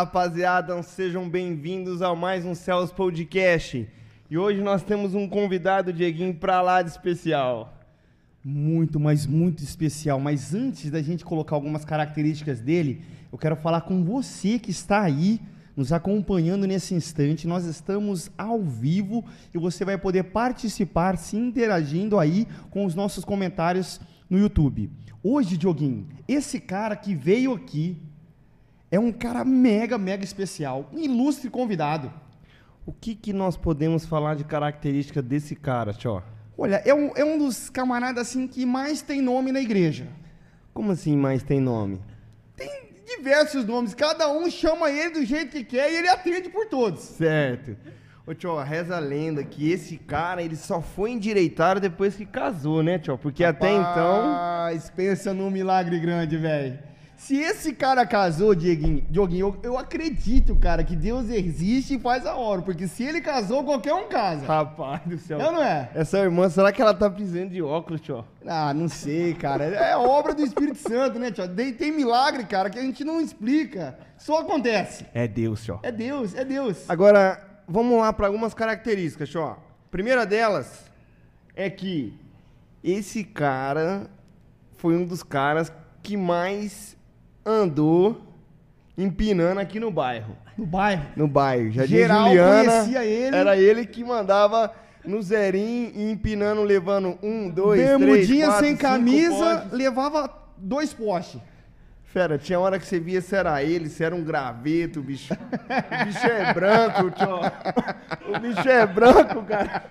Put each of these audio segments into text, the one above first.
Rapaziada, sejam bem-vindos a mais um Céus Podcast. E hoje nós temos um convidado, Dieguinho, pra lá de especial. Muito, mas muito especial. Mas antes da gente colocar algumas características dele, eu quero falar com você que está aí nos acompanhando nesse instante. Nós estamos ao vivo e você vai poder participar, se interagindo aí com os nossos comentários no YouTube. Hoje, Dioguinho, esse cara que veio aqui é um cara mega, mega especial, um ilustre convidado. O que, que nós podemos falar de característica desse cara, tio? Olha, é um, é um dos camaradas assim que mais tem nome na igreja. Como assim mais tem nome? Tem diversos nomes, cada um chama ele do jeito que quer e ele atende por todos. Certo. Ô, tio, reza a lenda que esse cara, ele só foi endireitado depois que casou, né, tio? Porque até então... Rapaz, pensa num milagre grande, velho. Se esse cara casou, Dieguinho, Dioguinho, eu, eu acredito, cara, que Deus existe e faz a hora. Porque se ele casou, qualquer um casa. Rapaz do céu. É ou não é? Essa irmã, será que ela tá precisando de óculos, tio? Ah, não sei, cara. É obra do Espírito Santo, né, tio? Tem, tem milagre, cara, que a gente não explica. Só acontece. É Deus, tio. É Deus, é Deus. Agora, vamos lá para algumas características, tio. Primeira delas é que esse cara foi um dos caras que mais andou empinando aqui no bairro. No bairro. No bairro. Já Geral Juliana, conhecia ele. Era ele que mandava no zerinho e empinando, levando um, dois, Bermudinha três, quatro, sem camisa, postes. levava dois postes. Fera, tinha hora que você via se era ele, se era um graveto, bicho. O bicho é branco, tio. O bicho é branco, cara.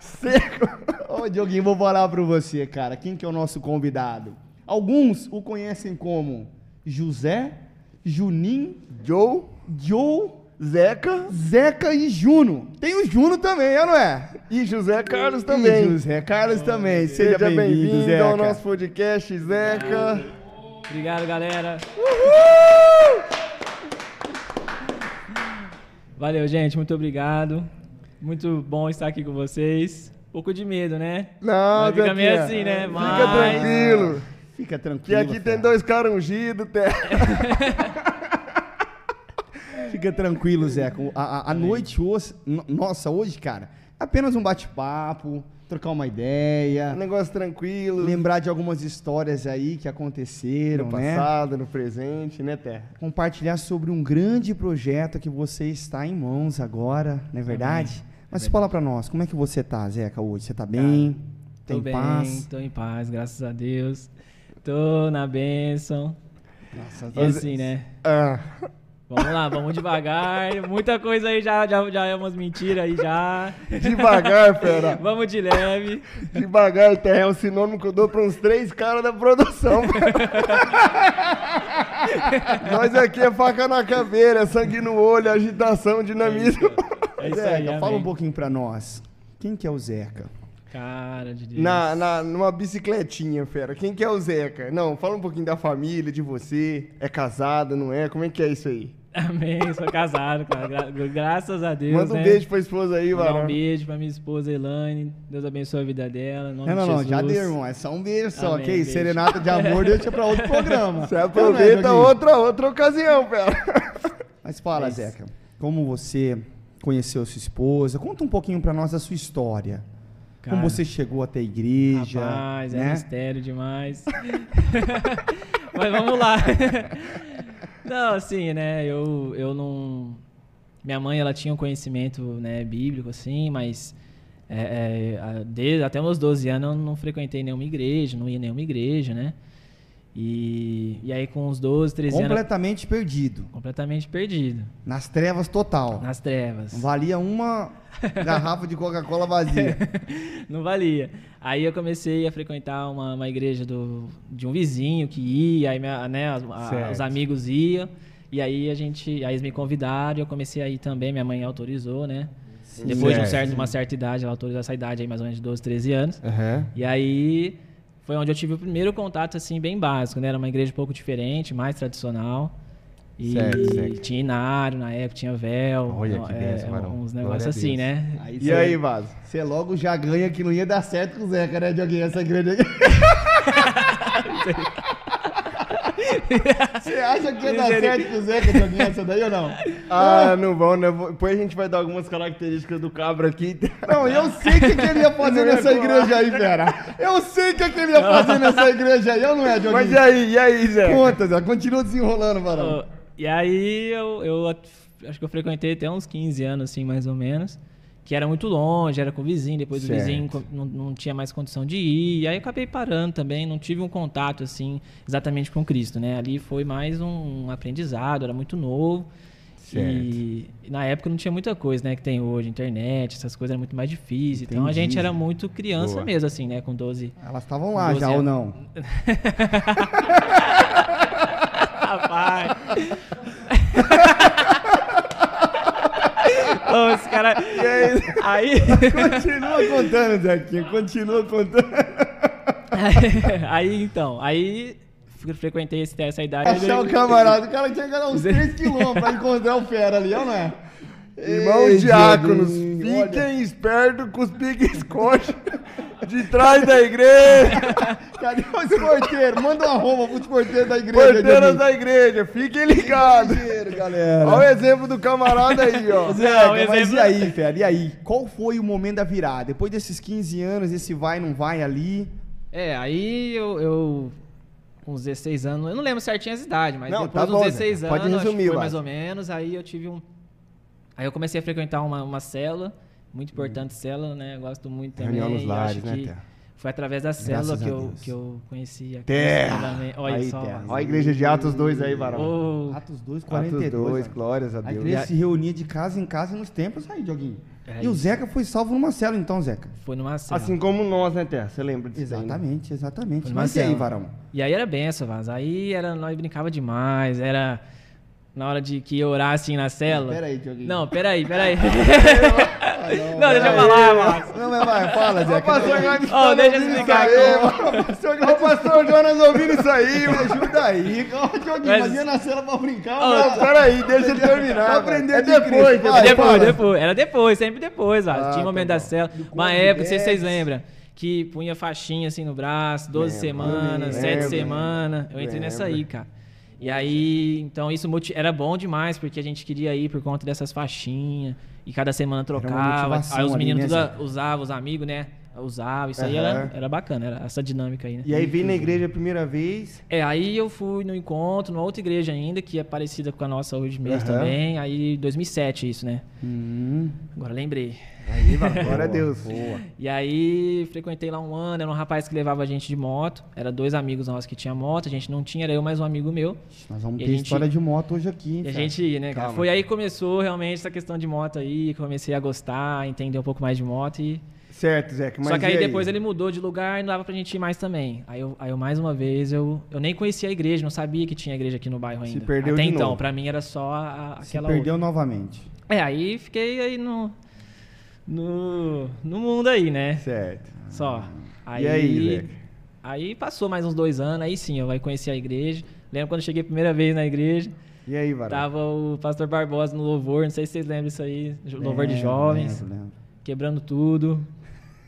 Seco. Ô, Dioguinho, vou falar pra você, cara. Quem que é o nosso convidado? Alguns o conhecem como José, Juninho, Joe, Joe, Zeca Zeca e Juno. Tem o Juno também, é não é? e José Carlos também. E José Carlos também. Seja, Seja bem-vindo, Zeca. ao nosso podcast, Zeca. Obrigado, galera. Valeu, gente. Muito obrigado. Muito bom estar aqui com vocês. Um pouco de medo, né? Não, Mas fica meio assim, né? Fica Mas- tranquilo. Fica Que tranquilo. aqui tem fera. dois caras ungidos, te- Fica tranquilo, Zeca. A, a- a noite hoje, no- nossa, hoje, cara, é apenas um bate-papo, trocar uma ideia, um negócio tranquilo. lembrar de algumas histórias aí que aconteceram, no né? passado, no presente, né, Terra? compartilhar sobre um grande projeto que você está em mãos agora, não é verdade? Mas fala pra nós, como é que você tá, Zeca, hoje? Você tá bem? Tô Tem bem, paz? tô em paz, graças a Deus. Tô na bênção. Nossa, E assim, né? Ah, Vamos lá, vamos devagar. Muita coisa aí já, já, já é umas mentiras aí já. devagar, fera. Vamos de leve. Devagar, Terra, é um sinônimo que eu dou pra uns três caras da produção. Nós aqui é faca na caveira, é sangue no olho, agitação, dinamismo. É isso aí, Zeca, fala um amém. pouquinho pra nós. Quem que é o Zeca? Cara de Deus. Na, na, numa bicicletinha, fera. Quem que é o Zeca? Não, fala um pouquinho da família, de você. É casado, não é? Como é que é isso aí? Amém, sou casado, cara. Gra- graças a Deus, Manda um né? beijo pra esposa aí, varão. um beijo pra minha esposa Elaine. Deus abençoe a vida dela. Não, não, de não, já deu, irmão. É só um beijo só, Amém, ok? beijo. Serenata de amor deixa pra outro programa. Você é, aproveita Dioguinho? outra, outra ocasião, fera. Mas fala, É. Zeca, como você conheceu sua esposa? Conta um pouquinho pra nós da sua história. Cara, como você chegou até a igreja, Rapaz, é né? mistério demais. Mas vamos lá. Não, assim, né? Eu, eu não. Minha mãe, ela tinha um conhecimento né, bíblico, assim, mas é, é, desde, até meus 12 anos eu não frequentei nenhuma igreja, não ia nenhuma igreja, né? E, e aí com uns 12, 13 anos. Completamente perdido. Completamente perdido. Nas trevas total. Nas trevas. Valia uma garrafa de Coca-Cola vazia. Não valia. Aí eu comecei a frequentar uma, uma igreja do, de um vizinho que ia, aí minha- né, a- Certo. os amigos iam. E aí a gente, aí eles me convidaram e eu comecei a ir também, minha mãe autorizou, né? Depois de um Certo. certo, uma certa idade, ela autorizou essa idade aí, mais ou menos de 12, 13 anos. Aham. E aí foi onde eu tive o primeiro contato, assim, bem básico, né? Era uma igreja um pouco diferente, mais tradicional. E Certo, certo. tinha inário na época, tinha véu. Olha que é, benção, varão. Uns negócios assim, né? E aí, Vaso? Você logo já ganha que não ia dar certo com o Zeca, né, Dioguinho? Essa igreja aqui. Você acha que ia dar certo com o Zeca de alguém essa daí ou não? Ah, não vão, né? Depois a gente vai dar algumas características do cabra aqui. Não, eu sei o que, que ele ia fazer ia nessa igreja aí, Vera. Eu sei o que, que ele ia fazer nessa igreja aí, eu não é, Dioguinho? Mas e aí, e aí, Zé? Conta, Zé. Continua desenrolando, varão. Ô, E aí eu, eu acho que eu frequentei até uns 15 anos, assim, mais ou menos. Que era muito longe, era com o vizinho, depois Certo. o vizinho não, não tinha mais condição de ir. E aí eu acabei parando também, não tive um contato, assim, exatamente com Cristo, né? Ali foi mais um aprendizado, era muito novo. E, e na época não tinha muita coisa, né, que tem hoje, internet, essas coisas eram muito mais difíceis. Então a Entendi. gente era muito criança Boa. mesmo, assim, né, com 12, Elas estavam lá 12 já ou anos. não? Rapaz. Ô, esse cara. Aí. Continua contando, Zequinha. Continua contando. aí, então. Aí. fre- Frequentei esse- essa idade. Achar o camarada. O cara tinha que dar uns 3 quilômetros pra encontrar o fera ali, ou não é? Irmãos Ei, diáconos, fiquem espertos com os pique-esconde de trás da igreja, Cadê os porteiros? Manda uma roupa pros porteiros da igreja. porteiras da igreja, fiquem ligados. Porteiro, galera. Olha o exemplo do camarada aí, ó. Zeca, Não, mas exemplo- e aí, Fera? E aí? Qual foi o momento da virada? Depois desses 15 anos, esse vai, não vai ali. É, aí eu, eu. Com uns 16 anos, eu não lembro certinho as idades, mas Não, depois tá dos bom, 16 Zé. anos, Pode acho que resumir, foi mais ou menos, aí eu tive um. Aí eu comecei a frequentar uma, uma célula, muito importante célula, né? Eu gosto muito também. Reunião nos e lares, acho né, que Terra? Foi através da célula Graças que a eu, que eu conheci a Terra! Olha Aí, só. Terra. Olha a igreja de Atos 2 aí, varão. Ô, Atos 2, Atos 42. 2, ó. glórias a A Deus. igreja se reunia de casa em casa nos templos aí, Dioguinho. É e o isso. Zeca foi salvo numa cela, então, Zeca. foi numa célula. Assim como nós, né, Terra? Você lembra disso aí, né? Exatamente, exatamente. Mas e numa aí, cela. varão? E aí era benção, Vaz. Aí era, nós brincava demais, era na hora de que ia orar assim na célula. Pera aí, Dioguinho. Não, peraí, peraí. não, não, deixa eu falar, Vaz. Não, mas vai, fala, Zeca. pastor Não, Jonas Ó, deixa eu ouvindo explicar. Ó, o pastor Jonas ouvindo isso aí, Me ajuda aí. Ó, Dioguinho, Mas- mas ia na cela pra brincar. Ó, mas- Peraí, deixa ele terminar. Pra aprender é de depois, depois. Vai, depois, depois. Era depois, sempre depois. Ah, Tinha o tá momento bom. da célula. Uma época, não sei se vocês lembram, que punha faixinha assim no braço, 12 Lembro, semanas, lembro, 7 lembro. semanas. Eu entrei nessa aí, cara. E aí, então isso era bom demais, porque a gente queria ir por conta dessas faixinhas. E cada semana trocava. Aí os ali, meninos né, tudo Zé? usavam, os amigos, né? Usavam. Isso aí era, era bacana, era essa dinâmica aí, né? E aí veio na igreja a primeira vez. É, aí eu fui no encontro, numa outra igreja ainda, que é parecida com a nossa hoje mesmo Aham. também. Aí 2007 isso, né? Hum, Agora lembrei. Aí, glória a Deus. boa. E aí frequentei lá um ano, era um rapaz que levava a gente de moto. Era dois amigos nossos que tinham moto, a gente não tinha, era eu mais um amigo meu. Nós vamos E ter gente- história de moto hoje aqui, hein, E a gente ia, né, cara? Calma. Foi aí que começou realmente essa questão de moto aí, comecei a gostar, entender um pouco mais de moto e. Certo, Zé. Só que aí depois ele mudou de lugar e não dava pra gente ir mais também. Aí eu, aí eu mais uma vez, eu, eu nem conhecia a igreja, não sabia que tinha igreja aqui no bairro Se ainda. perdeu Até de então, novo. pra mim era só a, a- Se aquela perdeu novamente. outra. É, aí fiquei aí no, no, no mundo aí, né? Certo. Só. Aí, E aí, Zeca? aí passou mais uns dois anos, aí sim, eu vai conhecer a igreja. Lembro quando eu cheguei a primeira vez na igreja, E aí, varão? tava o pastor Barbosa no louvor, não sei se vocês lembram disso aí, louvor de Lembro, jovens, lembro, lembro. quebrando tudo.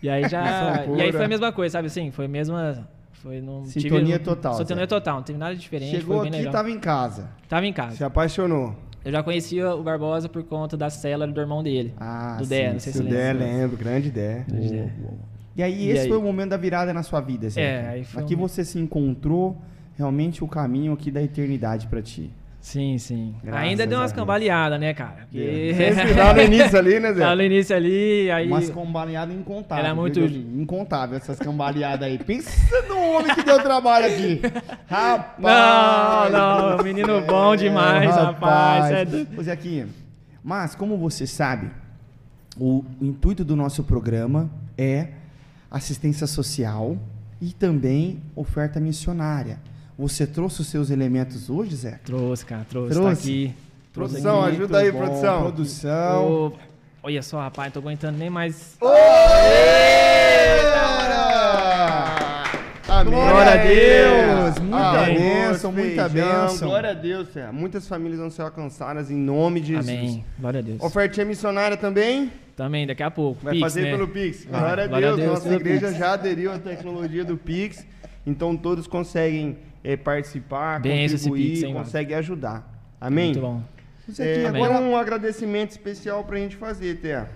E aí já. E aí foi a mesma coisa, sabe assim? Foi a mesma. Foi não Sintonia tive, total, Sintonia total, não teve nada diferente. Chegou aqui, legal. tava em casa. Tava em casa. Se apaixonou. Eu já conhecia o Barbosa por conta da célula do irmão dele. Ah, do Dé, não sei Se se o você der, lembra. lembro. Grande ideia. E aí, E esse aí? foi o momento da virada na sua vida, Zé. É, aí foi Aqui um- você se encontrou realmente o caminho aqui da eternidade pra ti. Sim, sim. Graças Ainda deu umas cambaleadas, né, cara? Porque... Sempre dá no início ali, né, Zé? Tava no início ali, aí. Umas cambaleadas incontáveis. Era muito- viu? Incontável essas cambaleadas aí. Pensa no homem que deu trabalho aqui. Rapaz! Não, não, menino bom demais, rapaz. É Ô, Zequinha, mas como você sabe, o intuito do nosso programa é assistência social e também oferta missionária. Você trouxe os seus elementos hoje, Zé? Trouxe, cara, trouxe. Trouxe? Tá aqui. Produção, aqui. ajuda aí, bom, produção. Produção. Ô, Olha só, rapaz, não tô aguentando nem mais. Amém. Glória a Deus, muita Arroz, bênção, muita feijão, bênção. Glória a Deus, Zé. Muitas famílias vão ser alcançadas em nome de Jesus. Amém. Glória a Deus. Ofertinha missionária também? Também, daqui a pouco. Vai Pix, fazer né? pelo Pix. Glória a Glória a Deus, Deus nossa igreja Pix. já aderiu à tecnologia do Pix. Então todos conseguem é, participar, esse contribuir, hein, consegue ajudar. Amém? Muito bom. É, Amém. agora um agradecimento especial pra gente fazer, Thea.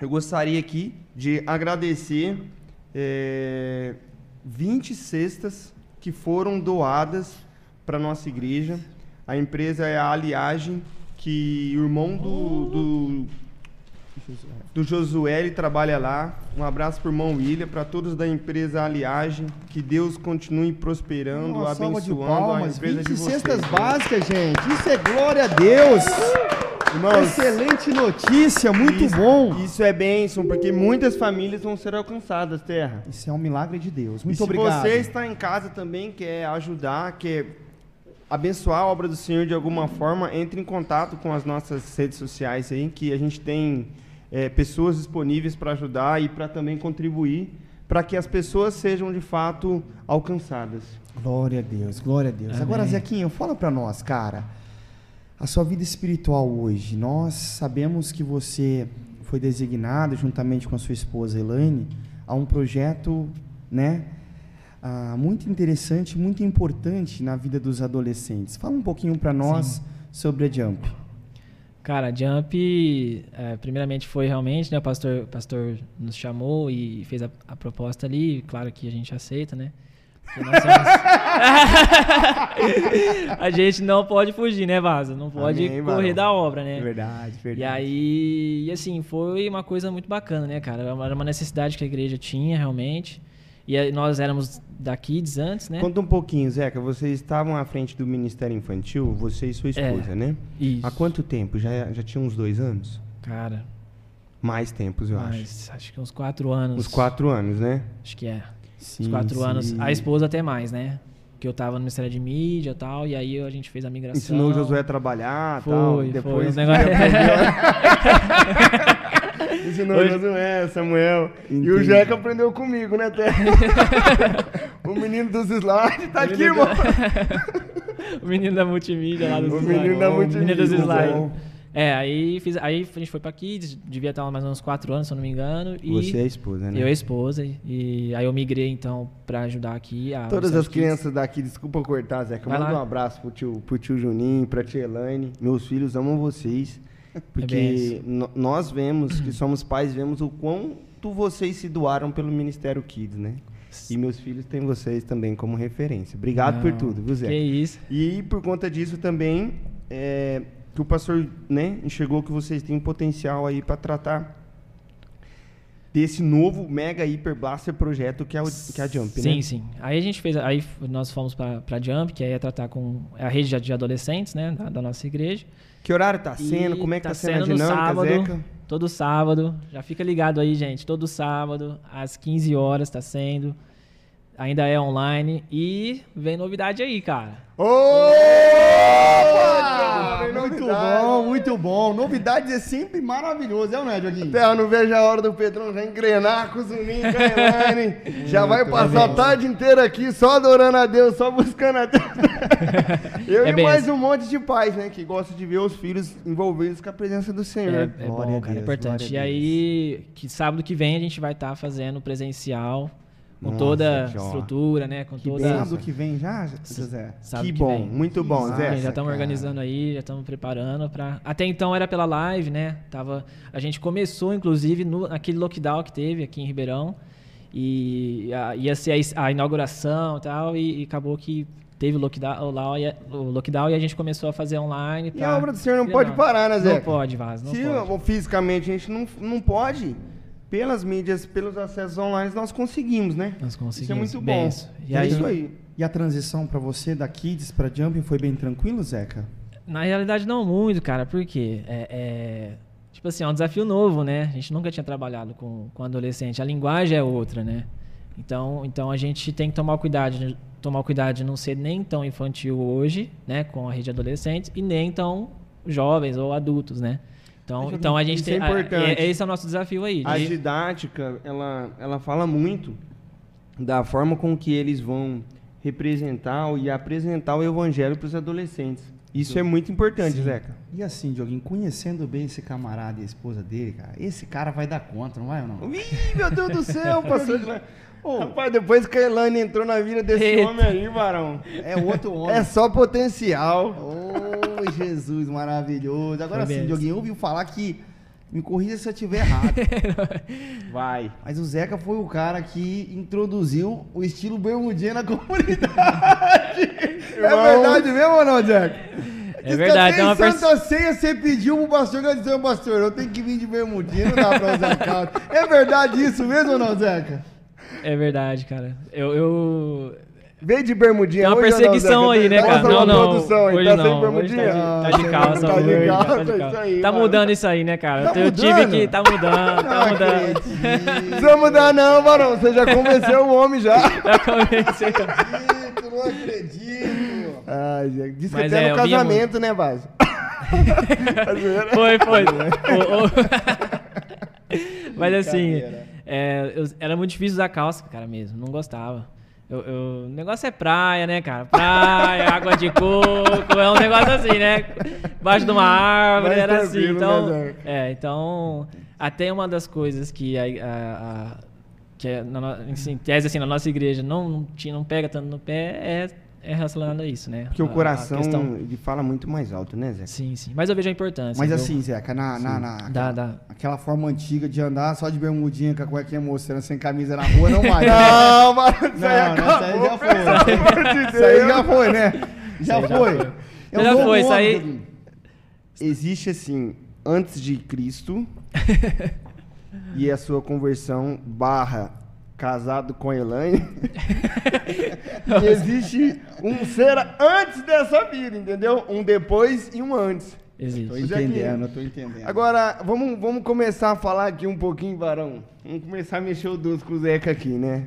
Eu gostaria aqui de agradecer é, 20 cestas que foram doadas para nossa igreja. A empresa é a Aliagem, que o irmão do, do, do Josué ele trabalha lá. Um abraço pro irmão William, para todos da empresa Aliagem. Que Deus continue prosperando, Uma salva de abençoando a palmas, empresa 20 de vocês. cestas básicas, gente. Isso é glória a Deus. Irmãos, Excelente notícia, muito isso, bom. Isso é bênção, porque muitas famílias vão ser alcançadas, Terra. Isso é um milagre de Deus. e Muito se obrigado. você está em casa também, quer ajudar, quer abençoar a obra do Senhor de alguma forma, entre em contato com as nossas redes sociais aí, que a gente tem é, pessoas disponíveis para ajudar e para também contribuir para que as pessoas sejam de fato alcançadas. Glória a Deus, glória a Deus. Amém. Agora, Zequinho, fala pra nós, cara. A sua vida espiritual hoje, nós sabemos que você foi designado, juntamente com a sua esposa Elaine, a um projeto, né? ah, muito interessante, muito importante na vida dos adolescentes. Fala um pouquinho pra nós sobre a Jump. Cara, Jump, é, primeiramente foi realmente, né? O pastor, o pastor nos chamou e fez a, a proposta ali. Claro que a gente aceita, né? Somos- a gente não pode fugir, né, Vaza? Não pode Amém, correr da obra, né? Verdade, verdade. E aí, e assim, foi uma coisa muito bacana, né, cara? Era uma necessidade que a igreja tinha, realmente. E nós éramos da Kids antes, né? Conta um pouquinho, Zeca. Vocês estavam à frente do Ministério Infantil, você e sua esposa, né? Isso. Há quanto tempo? Já, já tinha uns dois anos? Cara, Mais tempos, eu acho. mas acho que uns quatro anos. Uns quatro anos, né? Acho que é. Sim, Uns quatro sim. anos. A esposa até mais, né? Que eu tava no Ministério de Mídia e tal, e aí a gente fez a migração. Ensinou o Josué a trabalhar e Foi, tal. foi. Depois, Os negócios- Ensinou o Hoje- Josué, Samuel. E o Entendi. Jeca aprendeu comigo, né, Té? o menino dos slides tá aqui, irmão. o menino da multimídia lá dos O slides. menino da O menino multimídia, dos slides. bom. É, aí, fiz, aí a gente foi pra Kids, devia estar mais ou menos quatro anos, se eu não me engano. E Você é a esposa, né? eu e a esposa. E aí eu migrei, então, pra ajudar aqui. A Todas as de Kids. crianças daqui, desculpa cortar, Zeca. Manda um abraço pro tio, pro tio Juninho, pra tia Elaine. Meus filhos amam vocês. Porque benção. no- nós vemos, que somos pais, vemos o quanto vocês se doaram pelo Ministério Kids, né? E meus filhos têm vocês também como referência. Obrigado por Não, tudo, viu, Zeca? Que isso. E por conta disso também, é, que o pastor né, enxergou que vocês têm um potencial aí para tratar desse novo mega hiper blaster projeto que é, o, que é a Jump, sim, né? sim. Aí a gente fez, aí nós fomos pra, pra Jump, que aí é tratar com é a rede de- de adolescentes, né, da, da nossa igreja. Que horário tá sendo? E Como é que tá, sendo, a no dinâmica, sábado, Zeca? Todo sábado. Já fica ligado aí, gente. Todo sábado, às 15 horas tá sendo. Ainda é online. E vem novidade aí, cara. Ô! Vem Muito bom, muito bom. Novidades é sempre maravilhoso, é não é, Dioguinho? Até eu não vejo a hora do Pedrão já engrenar com o Zuninho, com. Já vai passar a tarde inteira aqui só adorando a Deus, só buscando a Deus. Eu É e mais isso. um monte de pais, né? Que gostam de ver os filhos envolvidos com a presença do Senhor. É, é a cara. É Deus, importante. E aí, que sábado que vem a gente vai estar fazendo presencial. Com Nossa, toda a estrutura, né? Com Que toda. sábado que vem já, José? sábado que que bom, vem. muito bom, Zé. já estamos organizando aí, já estamos preparando para. Até então era pela live, né? Tava, a gente começou, inclusive, no, naquele lockdown que teve aqui em Ribeirão. E a- ia ser a, a inauguração e tal, e, e acabou que teve o lockdown, lá, e a- o lockdown e a gente começou a fazer online. E pra- a obra do Senhor não pode parar, né, Zé? Não pode, Vaz, não Se pode. fisicamente a gente não, não pode, pelas mídias, pelos acessos online, nós conseguimos, né? Nós Isso é conseguimos. muito bom. isso. E é aí, isso aí. E a transição pra você da Kids pra Jumping foi bem tranquilo, Zeca? Na realidade, não muito, cara, porque é, é, tipo assim, é um desafio novo, né? A gente nunca tinha trabalhado com, com adolescente. A linguagem é outra, né? Então, então a gente tem que tomar cuidado, de- tomar cuidado de não ser nem tão infantil hoje, né, com a rede de adolescentes, e nem tão jovens ou adultos, né? Então, então a gente Isso tem. é importante. é- esse é o nosso desafio aí. A de- didática, ela, ela fala muito da forma com que eles vão representar e apresentar o evangelho para os adolescentes. Isso é muito importante, Zeca. E assim, Dioguinho, conhecendo bem esse camarada e a esposa dele, cara, esse cara vai dar conta, não vai ou não? Ih, meu Deus do céu, pastor. Rapaz, depois que a Elaine entrou na vida desse Eita. homem aí, varão. É outro homem. É só potencial. Oh, Jesus maravilhoso. Agora sim. Dioguinho, ouviu falar que. Me corrija se eu estiver errado. Vai. Mas o Zeca foi o cara que introduziu o estilo bermudinha na comunidade. é verdade mesmo ou não, Zeca? É verdade, Tem é uma pers- Santa Ceia, você pediu pro pastor que disse, pastor, eu tenho que vir de bermudinha, não dá pra usar calça. É verdade isso mesmo ou não, Zeca? É verdade, cara. Eu. eu... Veio de bermudinha Tem uma hoje não, perseguição aí, né, Mostra cara? Não, não. produção Hoje tá não. sem Hoje bermudinha? tá, de- tá de calça. Tá de hoje, calça, tá de calça. aí, Tá mudando isso aí, né, cara? Tá eu tive que. Tá mudando, tá Não mudando. acredito. Não precisa mudar não, varão. Você já convenceu o homem já. Já comecei. acredito, não acredito. Ai. Diz que Mas até é, no casamento, né, Vaz? Tá? Foi, foi. O- o- Mas assim, é, eu- era muito difícil usar calça, cara, mesmo. Não gostava. Eu, eu- o negócio é praia, né, cara? Praia, água de coco, é um negócio assim, né? Embaixo de uma árvore, Mais era assim. tranquilo, Então, né, é, então, até uma das coisas que a, a- a- que é na, em tese, assim, na nossa igreja não, não, não pega tanto no pé é, é relacionado a isso, né? Porque A- o coração, questão- ele fala muito mais alto, né, Zé? Sim, sim. Mas eu vejo a importância. Mas viu? assim, Zeca, na, na, na- Dá, aquela, dá. aquela forma antiga de andar só de bermudinha com a cuequinha mostrando sem camisa na rua, não mais. né? Não, mano, isso aí Não, não, acabou. isso aí já foi. Isso aí já foi, né? Já Isso aí já foi. foi. É um Já foi, isso aí-. Existe assim, antes de Cristo e a sua conversão barra casado com a Elaine. e existe um ser antes dessa vida, entendeu? Um depois e um antes. Tô Existe. entendendo, eu tô entendendo. Agora, vamos, vamos começar a falar aqui um pouquinho, Varão. Vamos começar a mexer o doce com o Zeca aqui, né?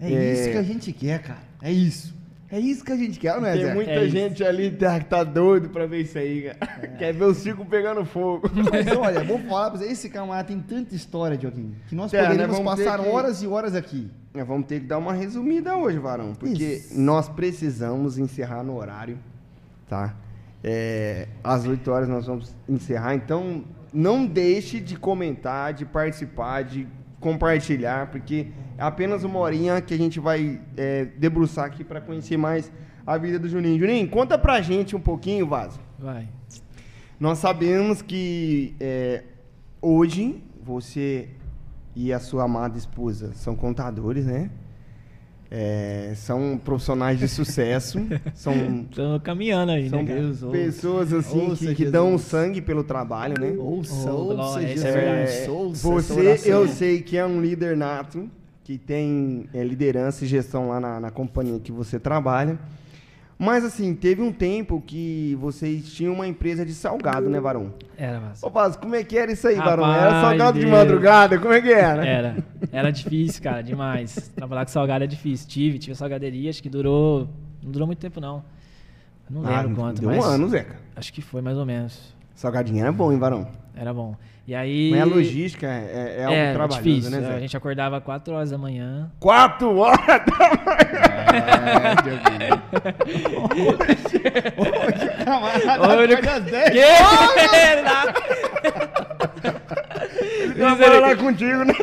É, É. isso que a gente quer, cara. É isso. É isso que a gente quer, não é, Tem muita É isso. gente ali que tá, tá doido pra ver isso aí, cara. Quer ver o circo pegando fogo. Mas olha, vou falar pra você, esse camarada tem tanta história, Dioguinho, que nós É, né, poderíamos passar que- horas e horas aqui. Nós vamos ter que dar uma resumida hoje, Varão, porque Isso. nós precisamos encerrar no horário, tá? É, às 8 horas nós vamos encerrar, então não deixe de comentar, de participar, de compartilhar, porque é apenas uma horinha que a gente vai é, debruçar aqui para conhecer mais a vida do Juninho. Juninho, conta pra gente um pouquinho, Vaso. Vai. Nós sabemos que é, hoje você e a sua amada esposa são contadores, né? É, são profissionais de sucesso, são, Tô caminhando aí, são né? Deus, pessoas assim Ouça, que, que Jesus. dão sangue pelo trabalho, né? Ouça, ouça, Jesus. é. É, ouça essa você, oração. eu sei que é um líder nato, que tem é, liderança e gestão lá na, na companhia que você trabalha. Mas assim, teve um tempo que vocês tinham uma empresa de salgado, né, Varão? Era, mas... Ô, Vasco, como é que era isso aí, Varão? Era salgado de Deus. madrugada? Como é que era? Era. Era difícil, cara, demais. Trabalhar com salgado é difícil. Tive, tive a salgaderia, acho que durou. Não durou muito tempo, não. Não Ah, lembro quanto, deu mas. um ano, Zeca. Acho que foi mais ou menos. Salgadinho era bom, hein, Varão? Era bom. E aí. Mas a logística é, é algo é, trabalhoso, difícil. né, A Zeca? gente acordava 4 horas da manhã. Quatro horas da manhã! Camarada, Olha- pega as 10. Que? Vai falar contigo, né?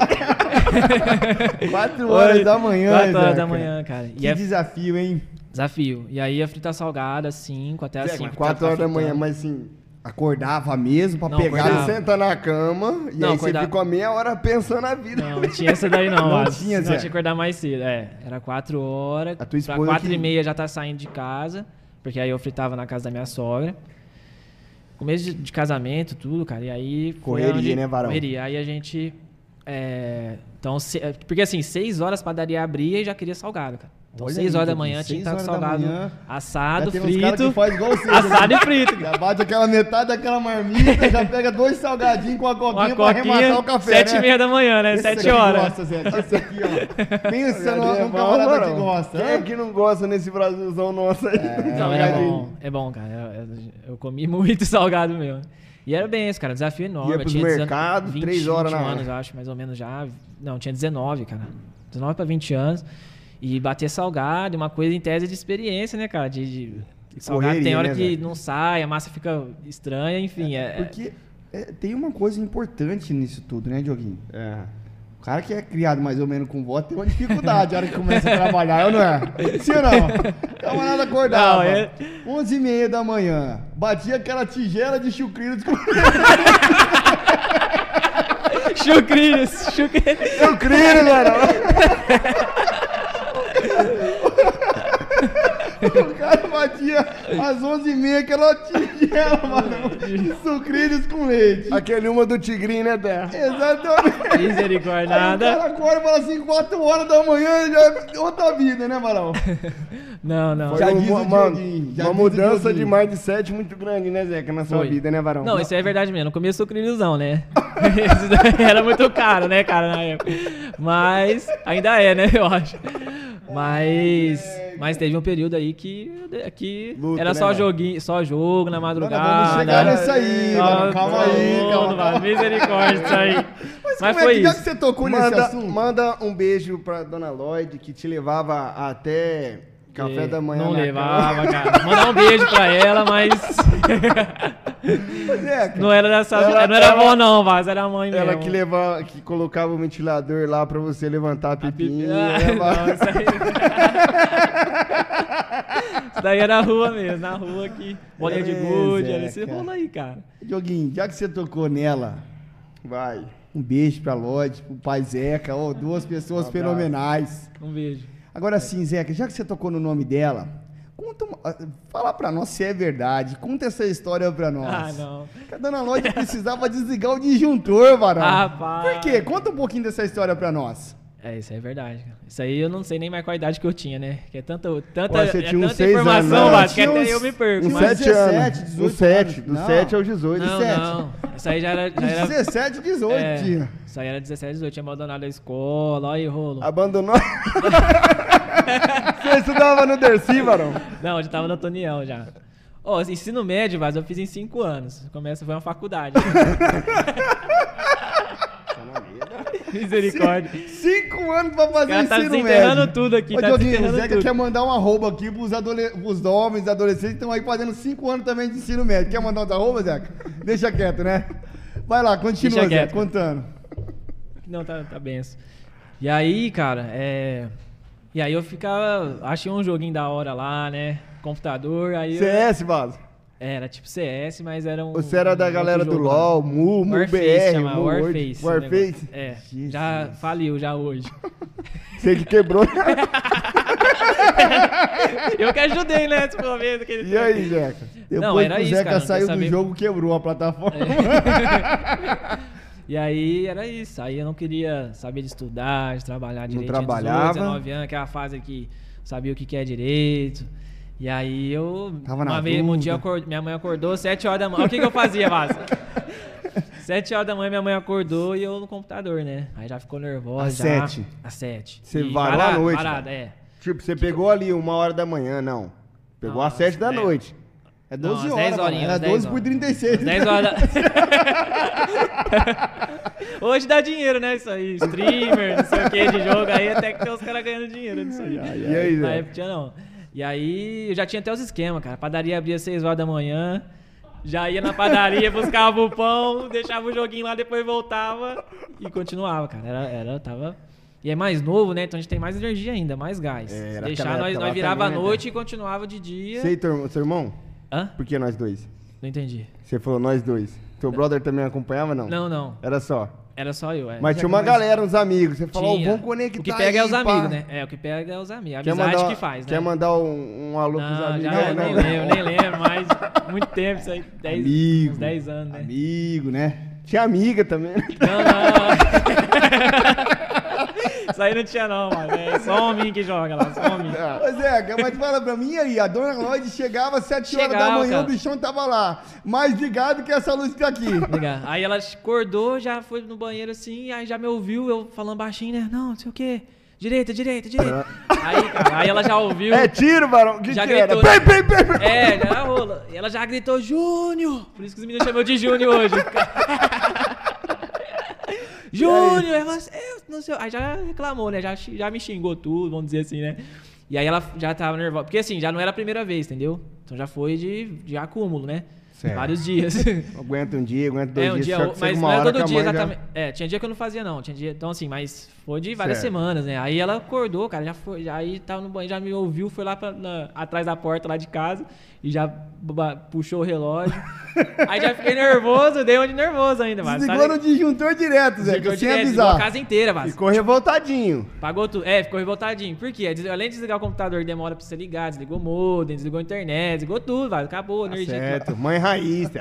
Quatro horas da manhã, 4 horas da manhã, cara. E Que é desafio, hein? desafio. E aí ia fritar salgada, 5 até as Zeca, 5. Quatro horas da manhã, mas assim, Acordava mesmo pra Não, pegar... acordava. você senta na cama e Não, aí acordava. você fica uma meia hora pensando na vida. Não, não tinha essa daí não. Não Alisson. tinha, Não, tinha que acordar mais cedo. É, era 4 horas. A tua pra esposa 4 que- e meia já tá saindo de casa. Porque aí eu fritava na casa da minha sogra. Começo de, de casamento, tudo, cara. E aí. Correria, onde- né, varão? Correria. Aí a gente. é, então, se- é, porque assim, 6 horas a padaria abria e já queria salgado, cara. Então, Olha 6 aí, horas da manhã tinha que estar salgado, manhã. assado, Já tem uns caras frito. que faz igual você. Assado né? e frito. Já bate aquela metade daquela marmita, já pega dois salgadinhos com a coquinha Uma pra arrematar o café, 7 né? e meia da manhã, né? Esse 7 aqui horas. Gosta, Zé. Esse aqui, ó. Pensa é camarada que gosta. Quem né? é que não gosta nesse Brasilzão nosso aí? Não, era bom. É bom, cara. Eu, eu- eu comi muito salgado mesmo. E era bem isso, cara. Desafio enorme. Ia pros tinha mercados, 19, três horas na 21 hora. anos, eu acho, mais ou menos já. Não, tinha 19, cara. 19 pra 20 anos. E bater salgado, uma coisa em tese de experiência, né, cara? De, de Salgado Correria, tem hora né, que Zé? não sai, a massa fica estranha, enfim. É, Porque é, tem uma coisa importante nisso tudo, né, Dioguinho? É. O cara que é criado mais ou menos com voto tem uma dificuldade na hora que começa a trabalhar, eu não é? Sim ou não? Camarada acordava, Não, é- 11 e meia da manhã, batia aquela tigela de chucrilhos chucrinhos. Eu creio, mano. O cara batia às 11 e meia aquela tigela, mano, de sucrilhos com leite. Aquele uma do Tigrinho, né, Terra? Exatamente. Misericórdia, Aí o cara nada. acorda e fala assim, 4 horas da manhã já é outra vida, né, Marão? Não, não. Foi Já diz o mano, uma mudança de mindset muito grande, né, Zeca, na sua Foi. vida, né, Varão? Não, isso é verdade mesmo. No começo sucrilhosão, né? Era muito caro, né, cara, na época. Mas ainda é, né, eu acho. Mas, mas teve um período aí que, que Luta, era né, só mano? joguinho, só jogo na madrugada. vamos chegar nisso aí, mano. Calma aí, calma, mundo, calma. Misericórdia, isso aí. Mas, Como foi é que, já que isso. você tocou nesse Manda, assunto? manda um beijo pra Dona Lloyd, que te levava até café É, da manhã. Não na levava, cara. Mandar um beijo pra ela, mas. Pois é, não era dessa. Ela- não era ela- avó, não, Vaz. Era a mãe cama. Ela mesmo. que, levava, que colocava o ventilador lá pra você levantar a pipinha. Ah, né, não, Varão? isso aí... isso daí era a rua mesmo, na rua aqui. Bolinha de É, gude, Zé, era esse cara. rolo aí, cara. Dioguinho, já que você tocou nela, Vai. um beijo pra Lodi, pro pai Zeca, ó, duas pessoas Um fenomenais. Um beijo. Agora sim, Zeca, já que você tocou no nome dela, conta fala pra nós se é verdade. Conta essa história pra nós. Ah, não. Que a dona Lodi precisava desligar o disjuntor, varão. Ah, pá. Por quê? Conta um pouquinho dessa história pra nós. É, isso é verdade. cara. Isso aí eu não sei nem mais qual a idade que eu tinha, né? Que é tanta, tanta, Pô, você é tinha uns tanta seis informação, anos? Vasco, que até uns- eu me perco. Uns Mas... 7 17, anos. 18 Dos 7. anos. Dos Não. 7 aos 18. Não, 17. não. Isso aí já era... Já era 17, 18 é, tinha. isso aí era 17, 18. Tinha abandonado a escola, olha aí, rolo. Abandonou. você estudava no Dercy, Varão? Não, eu já tava no Toniel já. Ó, ensino médio, Vaz, eu fiz em 5 anos. Começa, foi uma faculdade. Misericórdia. Cinco anos pra O fazer tá ensino desenterrando médio. tudo aqui, Ô, tá Dioguinho, o desenterrando Zeca tudo. quer mandar um arroba aqui pros, adole... pros homens, adolescentes que estão aí fazendo cinco anos também de ensino médio. Quer mandar uns arroba, Zeca? Deixa quieto, né? Vai lá, continua, Deixa Zeca, quieto. contando. Não, tá, tá benção. E aí, cara, é. E aí eu ficava. Achei um joguinho da hora lá, né? Computador, aí. eu- CS, Vaso. Era tipo CS, mas era um. Você era da um galera outro do jogo lá. LoL, Mu, Mu Warface BR, chama, Mu Warface. Warface. esse Warface. É, Jesus. já faliu já hoje. Você que quebrou. eu que ajudei, né? Se for ver daquele e aí, Zeca? Depois Não, era que o isso, Zeca cara, não saiu do jogo, quebrou a plataforma. E aí era isso. Aí eu não queria saber de estudar, de trabalhar direito. Tinha trabalhava. 18, 19 anos, aquela fase que sabia o que que é direito. E aí eu. Tava na uma vez, um dia eu acor- minha mãe acordou, 7 horas da manhã. O que, que eu fazia, Márcio? 7 horas da manhã minha mãe acordou e eu no computador, né? Aí já ficou nervosa. Às já. sete? Às 7. Você varou à noite, Parada, é. Tipo, você pegou ali uma hora da manhã, não. Pegou Não, às 7 da é. noite. É Não, 12 às horas, 10 mano. horinhas, Era às 10 12 por horas. 36. 10 horas da... Hoje dá dinheiro, né? Isso aí. Streamer, não sei o que de jogo. Aí até que tem os caras ganhando dinheiro nisso aí. E aí, Na Zé? época tinha não. E aí eu já tinha até os esquemas, cara. Padaria abria 6 horas da manhã. Já ia na padaria, buscava o pão, deixava o joguinho lá, depois voltava e continuava, cara. Era, era tava. E é mais novo, né? Então a gente tem mais energia ainda, mais gás. É, deixar, nós, nós virava à né, noite e continuava de dia. Você e teu, seu irmão? Hã? Por que nós dois? Não entendi. Você falou nós dois. Teu brother também acompanhava, não? Não, não. Era só. Era só eu, é. Mas tinha uma galera, uns amigos. Você falou, Tinha. vamos conectar O que pega é aí, os pá. amigos, né? É, o que pega é os amigos. A Quer amizade mandar, que faz, né? Quer mandar um, um alô pros Não, amigos? já Não, nem não. lembro, nem lembro, mas muito tempo isso aí. 10, Amigo. uns 10 anos, né? Amigo, né? Tinha amiga também. Não, não. Isso aí não tinha não, mano. É só homem que joga lá, só homem. Ô Zeca, mas fala pra mim aí, a dona Lloyd chegava às 7 horas da Chegava, manhã, cara. o bichão tava lá, mais ligado que essa luz que tá aqui. Liga. Aí ela acordou, já foi no banheiro assim, aí já me ouviu, eu falando baixinho, né? Não, não sei o quê. Direita, direita, direita. Aí, cara, aí ela já ouviu. É tiro, varão. Que Já que era? gritou, né? pei, pei, pei. É, já rola. E ela já gritou, Júnior! Por isso que os meninos chamam de Júnior hoje. Júnior, é você, não sei. Aí já reclamou, né? Já, já me xingou tudo, vamos dizer assim, né? E aí ela já tava nervosa. Porque assim, já não era a primeira vez, entendeu? Então já foi de, de acúmulo, né? Certo. Vários dias. Aguenta um dia, aguenta dois é, um dias. dia, só que mas não era hora todo que dia mãe já- exatamente. É, tinha dia que eu não fazia, não. Tinha dia, então, assim, mas foi de várias Certo. semanas, né? Aí ela acordou, cara, já foi, já, aí tava no banho, já me ouviu, foi lá pra, na- atrás da porta lá de casa e já puxou o relógio. aí já fiquei nervoso, dei um de nervoso ainda, mas Desligou no disjuntor direto, Zé, Desligou sem direto, desligou a casa inteira, Vasco. Ficou revoltadinho. Pagou tudo. É, ficou revoltadinho. Por quê? Além de desligar o computador, demora pra você ligar, desligou o modem, desligou a internet, desligou tudo, Vasco. Acabou a Tá energia. certo. Mãe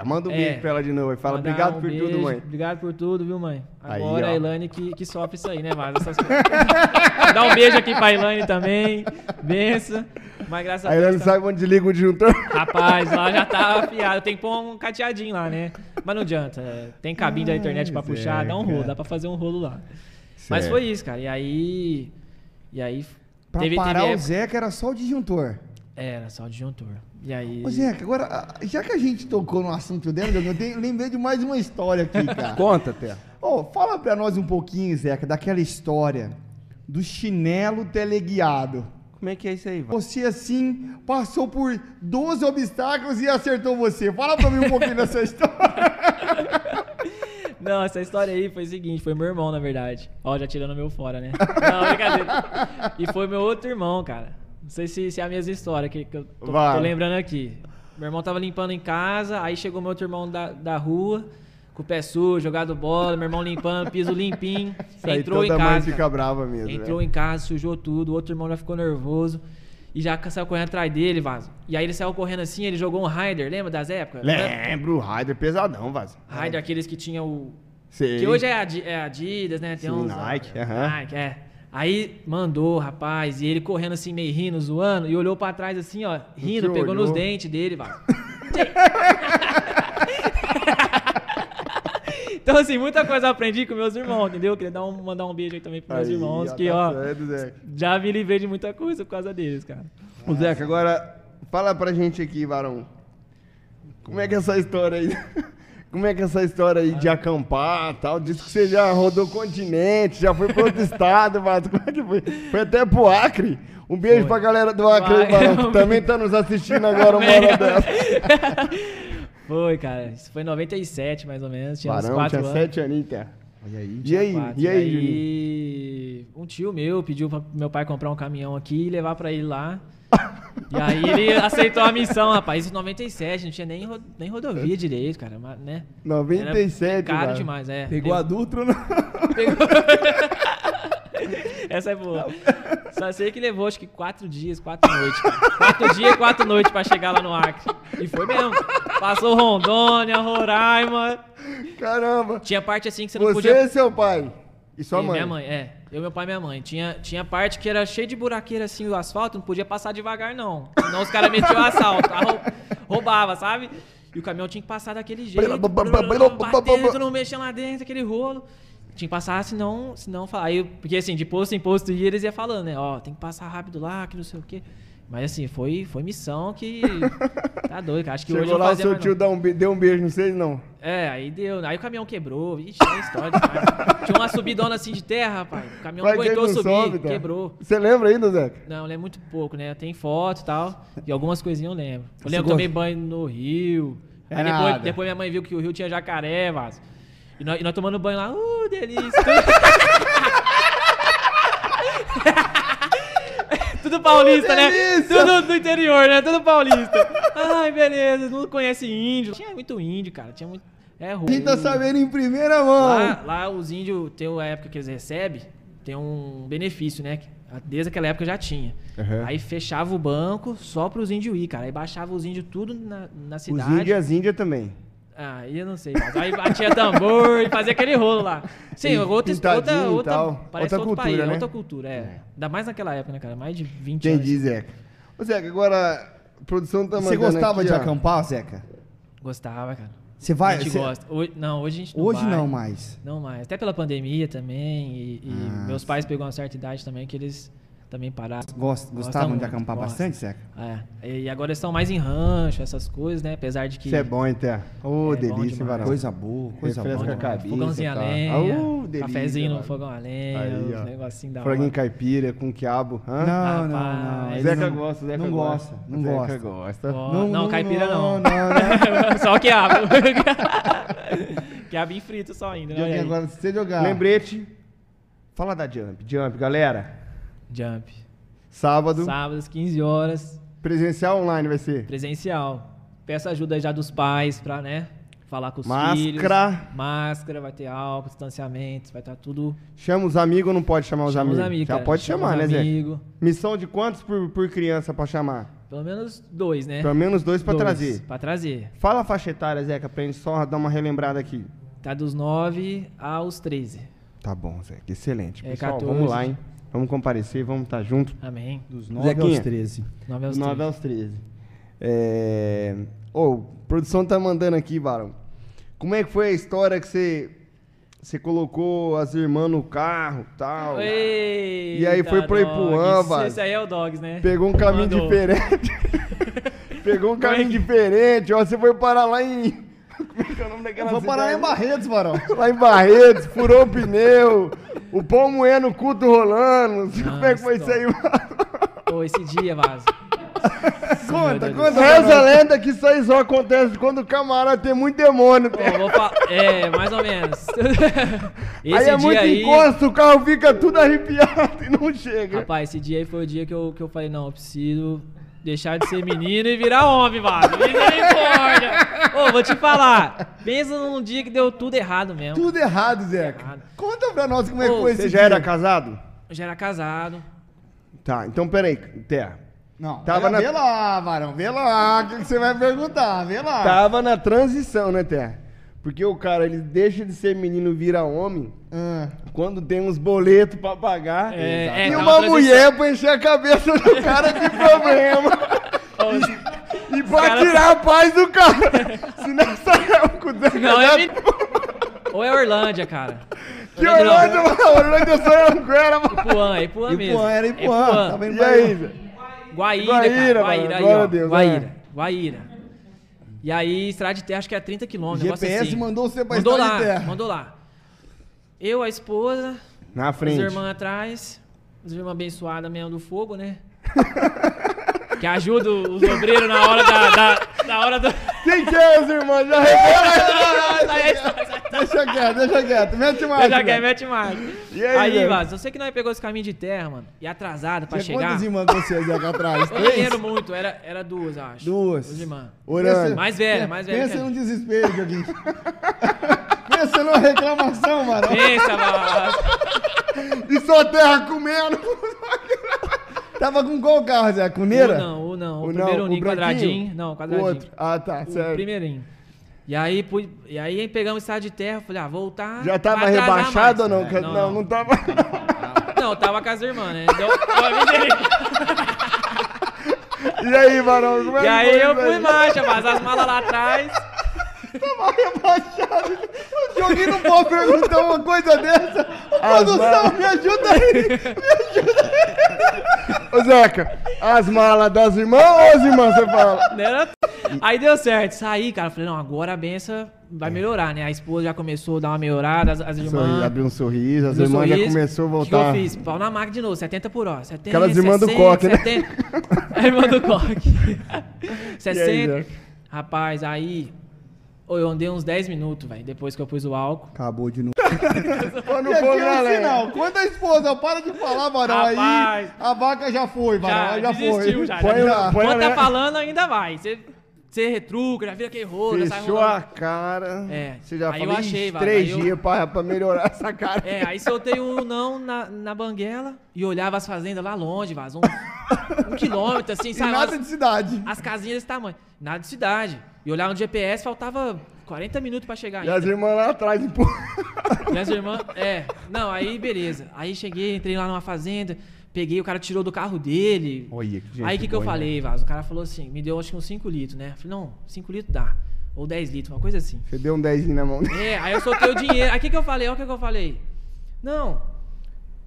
manda um É. beijo pra ela de novo. e Fala, obrigado um por beijo, tudo, mãe. Obrigado por tudo, viu, mãe? Aí, Agora ó. a Ilane que, que sofre isso aí, né, Vasco? Essas coisas. Dá um beijo aqui pra Ilane também. Benção. Mas graças a Aí Deus. não tá- sabe onde liga o disjuntor. Rapaz, lá já tá afiado. Tem que pôr um cateadinho lá, né? Mas não adianta. é, Tem cabine da internet pra puxar, dá um rolo, dá pra fazer um rolo lá. Mas Certo. foi isso, cara. E aí. E aí. Pra teve, parar teve o Zeca era só o disjuntor. Era só o disjuntor. E aí. Ô, Zeca, agora, já que a gente tocou no assunto dela, eu tenho- lembrei de mais uma história aqui, cara. Conta, Té. Ô, fala pra nós um pouquinho, Zeca, daquela história do chinelo teleguiado. Como é que é isso aí, Val? Você, assim, passou por 12 obstáculos e acertou você. Fala pra mim um pouquinho dessa história. Não, essa história aí foi o seguinte, foi meu irmão, na verdade. Ó, já tirando meu fora, né? Não, brincadeira. E foi meu outro irmão, cara. Não sei se, se é a mesma história que, que eu tô, tô lembrando aqui. Meu irmão tava limpando em casa, aí chegou meu outro irmão da, da rua, com o pé sujo, jogado bola, meu irmão limpando, piso limpinho. Isso aí entrou em toda mãe casa. fica cara. brava mesmo. Entrou né? em casa, sujou tudo, o outro irmão já ficou nervoso. E já saiu correndo atrás dele, vaso. E aí ele saiu correndo assim, ele jogou um Raider, lembra das épocas? Lembro, o Raider pesadão, Vaz. Raider, aqueles que tinha o, Sei. que hoje é, é Adidas, né? Tem Sim, uns. Nike, aham. Nike, é. Aí mandou, rapaz, e ele correndo assim, meio rindo, zoando, e olhou pra trás assim, ó, rindo, pegou olhou? nos dentes dele, vai. então, assim, muita coisa eu aprendi com meus irmãos, entendeu? Queria dar um, mandar um beijo aí também pros meus Aí, irmãos, que, tá ó, certo, já me livrei de muita coisa por causa deles, cara. Ô, Zeca, agora fala pra gente aqui, Varão. Como é que é essa história aí? Como é que é essa história aí de acampar e tal? Diz que você já rodou o continente, já foi para outro estado, mas como é que foi? Foi até pro Acre. Um beijo Foi. pra galera do Acre, aí, Vai. Varão, que também tá nos assistindo agora uma hora dessa. Foi, cara, isso foi em 97, mais ou menos, tinha uns Varão 4 tinha anos. sete aninhos, cara. Olha aí. E aí, Quatro. e aí, Juninho? aí, um tio meu pediu pra meu pai comprar um caminhão aqui e levar pra ele lá. E aí ele aceitou a missão, rapaz. Isso em 97, não tinha nem, ro- nem rodovia direito, cara, mas, né? 97, Era caro demais, é. Pegou a Dutra, não? Pegou- Essa é boa. Só sei que levou acho que quatro dias, quatro noites. cara. Quatro dias e quatro noites pra chegar lá no Acre. E foi mesmo. Passou Rondônia, Roraima. Caramba. Tinha parte assim que você não Você podia e seu pai? E sua e mãe? Minha mãe, é. Eu, meu pai e minha mãe. Tinha, tinha parte que era cheio de buraqueira assim, o asfalto, não podia passar devagar, não. Senão os caras metiam o assalto, roubava, sabe? E o caminhão tinha que passar daquele jeito. batendo, não mexendo lá dentro, aquele rolo. Tinha que passar, senão, senão aí, Porque assim, de posto em posto ia, eles iam falando, né? Ó, tem que passar rápido lá, que não sei o quê. Mas assim, foi, foi missão que. Tá doido, cara. Acho que hoje Chegou eu não lá, o fazia seu tio não. dá um deu um beijo, não sei não. É, aí deu. Aí o caminhão quebrou. Ixi, tem história demais. Tinha uma subidona assim de terra, rapaz. O caminhão Vai que aguentou subir, sobe, tá? quebrou. Você lembra ainda, Zeca? Não, eu lembro muito pouco, né? Tem foto e tal. E algumas coisinhas eu lembro. Eu lembro também gosta? banho no rio. É Aí depois, depois minha mãe viu que o rio tinha jacaré, vaso. E nós, e nós tomando banho lá, uh, delícia. Tudo paulista, né? Tudo do interior, né? Tudo paulista. Ai, beleza. Não conhece índio. Tinha muito índio, cara. Tinha muito. É ruim. A gente tá sabendo em primeira mão. Lá, lá os índios, tem a época que eles recebem, tem um benefício, né? Desde aquela época já tinha. Uhum. Aí fechava o banco só pros índios ir, cara. Aí baixava os índios tudo na, na Os cidade. índios e as índias também. Ah, aí eu não sei. mas Aí batia tambor e fazia aquele rolo lá. Sim, E outra, outra, e outra, tal. parece Outra outro cultura, país, né? outra cultura, é. Ainda mais naquela época, né, cara? Mais de 20 Entendi, anos. Zeca. Ô, Zeca, agora a produção tá Você gostava aqui, de ó. acampar, Zeca? Gostava, cara. Você vai? a gente você- gosta. Hoje, não, hoje a gente não Hoje vai. não mais. Não mais. Até pela pandemia também. E, e Ah, meus pais pegou uma certa idade também que eles também parar. Gost, Gosta gostavam de muito, acampar gosta. bastante, Zeca? É. E agora eles estão mais em rancho, essas coisas, né? Apesar de que. Isso é bom, hein, Té? Ô, É bom delícia. Varão? Coisa boa, coisa Refresca boa. a cabeça, Fogãozinho a tá? lenha, Au, delícia, cafezinho no mano. fogão a lenha, Aí, os ó. negocinho da Franguinho hora. caipira com quiabo. Hã? Não, não, não. Zeca não- gosta, Zeca não gosta. gosta, não Zeca gosta. gosta. Ó, não, caipira não. Não, não. só o quiabo. quiabinho frito só ainda, né? Joguei agora, se você jogar. Lembrete. Fala da Jump. Jump, galera. Jump. Sábado. Sábados, 15 horas, Presencial online vai ser. presencial. Peço ajuda já dos pais pra, né? Falar com os filhos. Máscara. Máscara, vai ter álcool, distanciamento, vai estar tudo. Chama os amigos ou não pode chamar os Chama amigos? os amigos, Já cara. pode Chama chamar, né, Zé? Missão de quantos por, por criança pra chamar? Pelo menos dois, né? Pelo menos dois pra Dois, trazer. Pra trazer. Fala a faixa etária, Zeca, pra gente só dar uma relembrada aqui. Tá dos 9 aos 13. Tá bom, Zeca. Excelente. É, Pessoal, 14. vamos lá, hein? Vamos comparecer, vamos estar junto. Amém. Dos 9 aos Zequinha. 13. 9 aos Dos 9 13. aos 13. É... Ô, produção tá mandando aqui, Barão. Como é que foi a história que você... Você colocou as irmãs no carro e tal? E aí foi pro Ipuã, vai. Esse aí é o Dogs, né? Pegou um caminho Mandou. diferente. Pegou um é caminho que- diferente. Ó, você foi parar lá em. Como é que é o nome daquela Vou parar em cidade? Barretos, Varão. Lá em Barretos, furou o pneu. O pão moendo, o culto rolando. Como é que foi isso aí, mano? Pô, esse dia, Vaso. Conta, conta. Reza a lenda que isso aí só acontece quando o camarada tem muito demônio. Pô, vou fa- É, mais ou menos. Esse aí é dia muito aí. encosto, o carro fica tudo arrepiado e não chega. Rapaz, esse dia aí foi o dia que eu, que eu falei, não, eu preciso deixar de ser menino e virar homem, Vaso. Misericórdia. Ô, vou te falar. Pensa num dia que deu tudo errado mesmo. Tudo errado, Zeca. Errado. Conta pra nós como é que Ô, foi esse Você já dia. era casado? Eu já era casado. Tá, então peraí, Terra. Não, Tava na- vê lá, Varão. Vê lá o que que você vai perguntar. Vê lá. Tava na transição, né, Terra? Porque o cara, ele deixa de ser menino e vira homem Ah. quando tem uns boletos pra pagar É, é, e tá uma mulher pra encher a cabeça do cara de problema. Ô, E pra cara- tirar a paz do cara. Se nessa época o Zeca Não, é Ou é Orlândia, cara. Que Orlândia não. Orlândia, mano, Orlândia só Anguera, mano. Ipuã, é Ipuã mesmo. Ipuã, era Ipuã. É Tava em E aí, Zé? Guaíra, Guaíra, cara. mano, Guaíra, aí, ó. Deus, Guaíra, é. Guaíra. E aí, estrada de terra, acho que é 30 O quilômetros. GPS assim. mandou você pra Mandou estrada lá, de terra. mandou lá. Eu, a esposa, Na as frente. irmãs atrás, as irmãs abençoadas mesmo do fogo, né? que ajuda os obreiros na hora da... da, da hora do... Quem que é, os irmãos? Já revela. Deixa quieto, deixa quieto. Mete mais. Velho. quer, mete mais. E aí, Aí? Vaz, eu sei que nós pegou esse caminho de terra, mano, e atrasado pra Tinha chegar. quantas irmãs com você, Zeca, atrás? Eu lembro muito, era, era duas, acho. Duas. Duas irmãs. Orando. Mais velha, mais velha. Pensa que num desespero, Dioguinho. Pensa numa reclamação, mano. Pensa, Vaz. E só terra comendo. Tava com qual carro, Zeca? Com O Neira? não, o não. O, O não, primeiro o quadradinho. Não, O quadradinho. outro. Ah, tá, O certo. primeirinho. E aí, e aí pegamos estrada de terra, falei, ah, voltar. Já tava rebaixado ou mais. não? É, Não, não, tava. Não, tava com as irmãs, né? Deu a misericórdia. E aí, é e eu fui marcha, mas as malas lá atrás. Rebaixado. O Dioguinho não pode perguntar uma coisa dessa. Ô, As produção, malas. me ajuda aí. Ô, Zeca, as malas das irmãs ou as irmãs, você fala? Né? Era- Aí deu certo, saí, cara. Falei, não, agora a benção vai melhorar, né? A esposa já começou a dar uma melhorada, as, as Sorri, irmãs. abriu um sorriso, as irmãs já sorriso. começou a O que eu voltar. fiz? Pau na máquina de novo, 70 por hora. 70, Aquelas irmãs do 60, coque, né? 70. A irmã do coque. 60. Zé? Rapaz, aí. Eu andei uns 10 minutos, velho, depois que eu pus o álcool. Acabou de novo. No E aqui é um sinal. Quando a esposa para de falar, Varão, aí Rapaz. a vaca já foi, Varão. Já, Já, desistiu, foi. já, Põe já. lá, põe Quando lá. tá falando, ainda vai. Você, você retruca, já vira aquele rolo, sai Fechou rolando. a cara. É. Você já Aí falou, eu achei, "Ixi, vai, três aí eu- dias pra, pra melhorar essa cara. É, aí soltei um não na, na banguela e olhava as fazendas lá longe, vaz, um, um quilômetro, assim, E sabe? nada As, de cidade. as casinhas desse tamanho. Nada de cidade. E olhava no GPS, faltava 40 minutos pra chegar E as ainda. irmãs lá atrás, pô. Minhas irmãs, é. Não, aí beleza. Aí cheguei, entrei lá numa fazenda, peguei, o cara tirou do carro dele. Olha, que gente aí o que, que eu falei, Vaz? O cara falou assim, me deu acho que uns 5 litros, né? Eu falei, não, 5 litros dá. Ou 10 litros, uma coisa assim. Você deu um dezinho na mão dele. É, aí eu soltei o dinheiro. Aí o que, que eu falei? Olha o que, que eu falei. Não,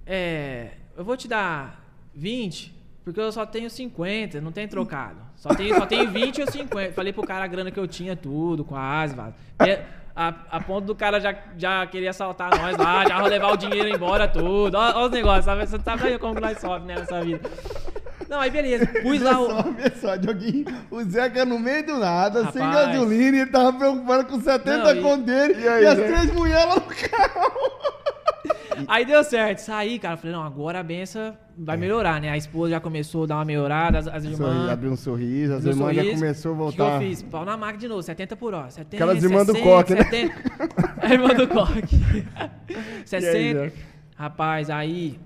é. Eu vou te dar 20, porque eu só tenho 50, não tem trocado. Só tenho, só tenho 20 ou 50. Falei pro cara a grana que eu tinha tudo, a Asva. A, a ponto do cara já, já queria assaltar nós lá, já levar o dinheiro embora tudo. Olha os negócios, sabe? Você sabe aí como nós sofremos né, nessa vida. Não, aí beleza. Pus lá o. Olha só, Dioguinho, o Zeca no meio do nada, Rapaz. sem gasolina, e ele tava preocupado com 70 Não, e- conto dele E e, aí, as né? três mulheres lá no carro. Aí deu certo, saí, cara. Falei, não, agora a benção vai melhorar, né? A esposa já começou a dar uma melhorada, as, as irmãs. abriu um sorriso, as irmãs já começou a O que, eu voltar. fiz? Pau na máquina de novo, 70 por hora. 70, Aquelas irmãs do 60, coque, né? 70. A irmã do coque. 60. Zé? Rapaz, aí.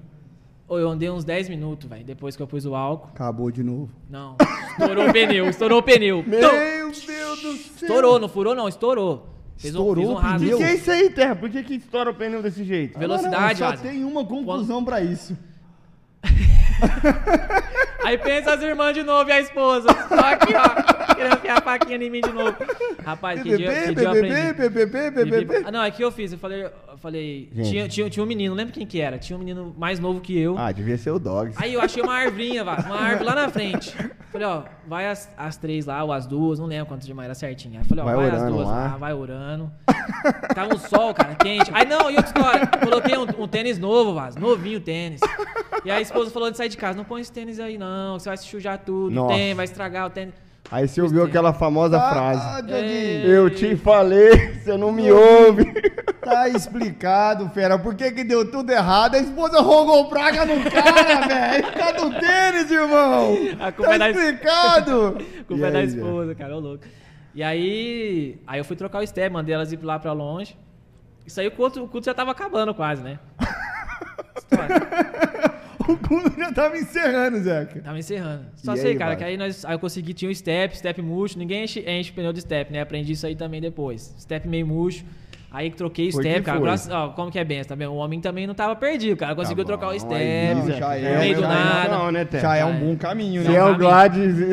eu andei uns 10 minutos, velho, depois que eu pus o álcool. Acabou de novo. Não, estourou o pneu, estourou o pneu. Meu! Deus do céu! Estourou, não furou não, estourou. Fez um, Estourou fiz um o pneu? O que é isso aí, Terra? Por que, que estoura o pneu desse jeito? Velocidade, Não, só tem uma conclusão pra isso. Aí pensa as irmãs de novo e a esposa. Só aqui, ó. Querendo enfiar a faquinha em mim de novo. Rapaz, que dia, que dia eu aprendi. Ah, não, é que eu fiz. Eu falei, falei tinha, tinha, tinha um menino, não lembro quem que era. Tinha um menino mais novo que eu. Ah, devia ser o Dogs. Aí eu achei uma arvrinha, vá, uma árvore lá na frente. Falei, ó, vai as, as três lá, ou as duas, não lembro quantas de manhã era certinho. Aí falei, ó, Vai vai, as duas lá. lá, vai orando. Tava um sol, cara, quente. Aí não, e outra história, coloquei um, um tênis novo, Vaz, novinho tênis. E aí a esposa falou de sair de casa, não põe esse tênis aí não, você vai se sujar tudo, Nossa. tem, vai estragar o tênis. Aí você ouviu aquela famosa frase. Ah, Dioguinho. É. Eu te falei, você não me ouve. Tá explicado, fera. Por que que deu tudo errado? A esposa rogou praga no cara, velho. Tá no tênis, irmão. A culpa Tá é da- explicado. A culpa E é da aí, esposa, cara, ô louco. E aí, aí eu fui trocar o step, mandei elas ir lá pra longe. Isso aí o culto, o culto já tava acabando quase, né? História. O culto já tava encerrando, Zeca. Tava encerrando. Só E sei, aí, cara, vai? que aí, nós, aí eu consegui, tinha um step, step murcho. Ninguém enche, enche pneu de step, né? Aprendi isso aí também depois. Step meio murcho. Aí que troquei o Foi step, cara. Graças, ó, como que é bem, tá vendo? O homem também não tava perdido, cara. Conseguiu Tá trocar o step. aí, Não, já É meio do nada. Não, né? Já é um bom caminho, Se né? é o. Gladys.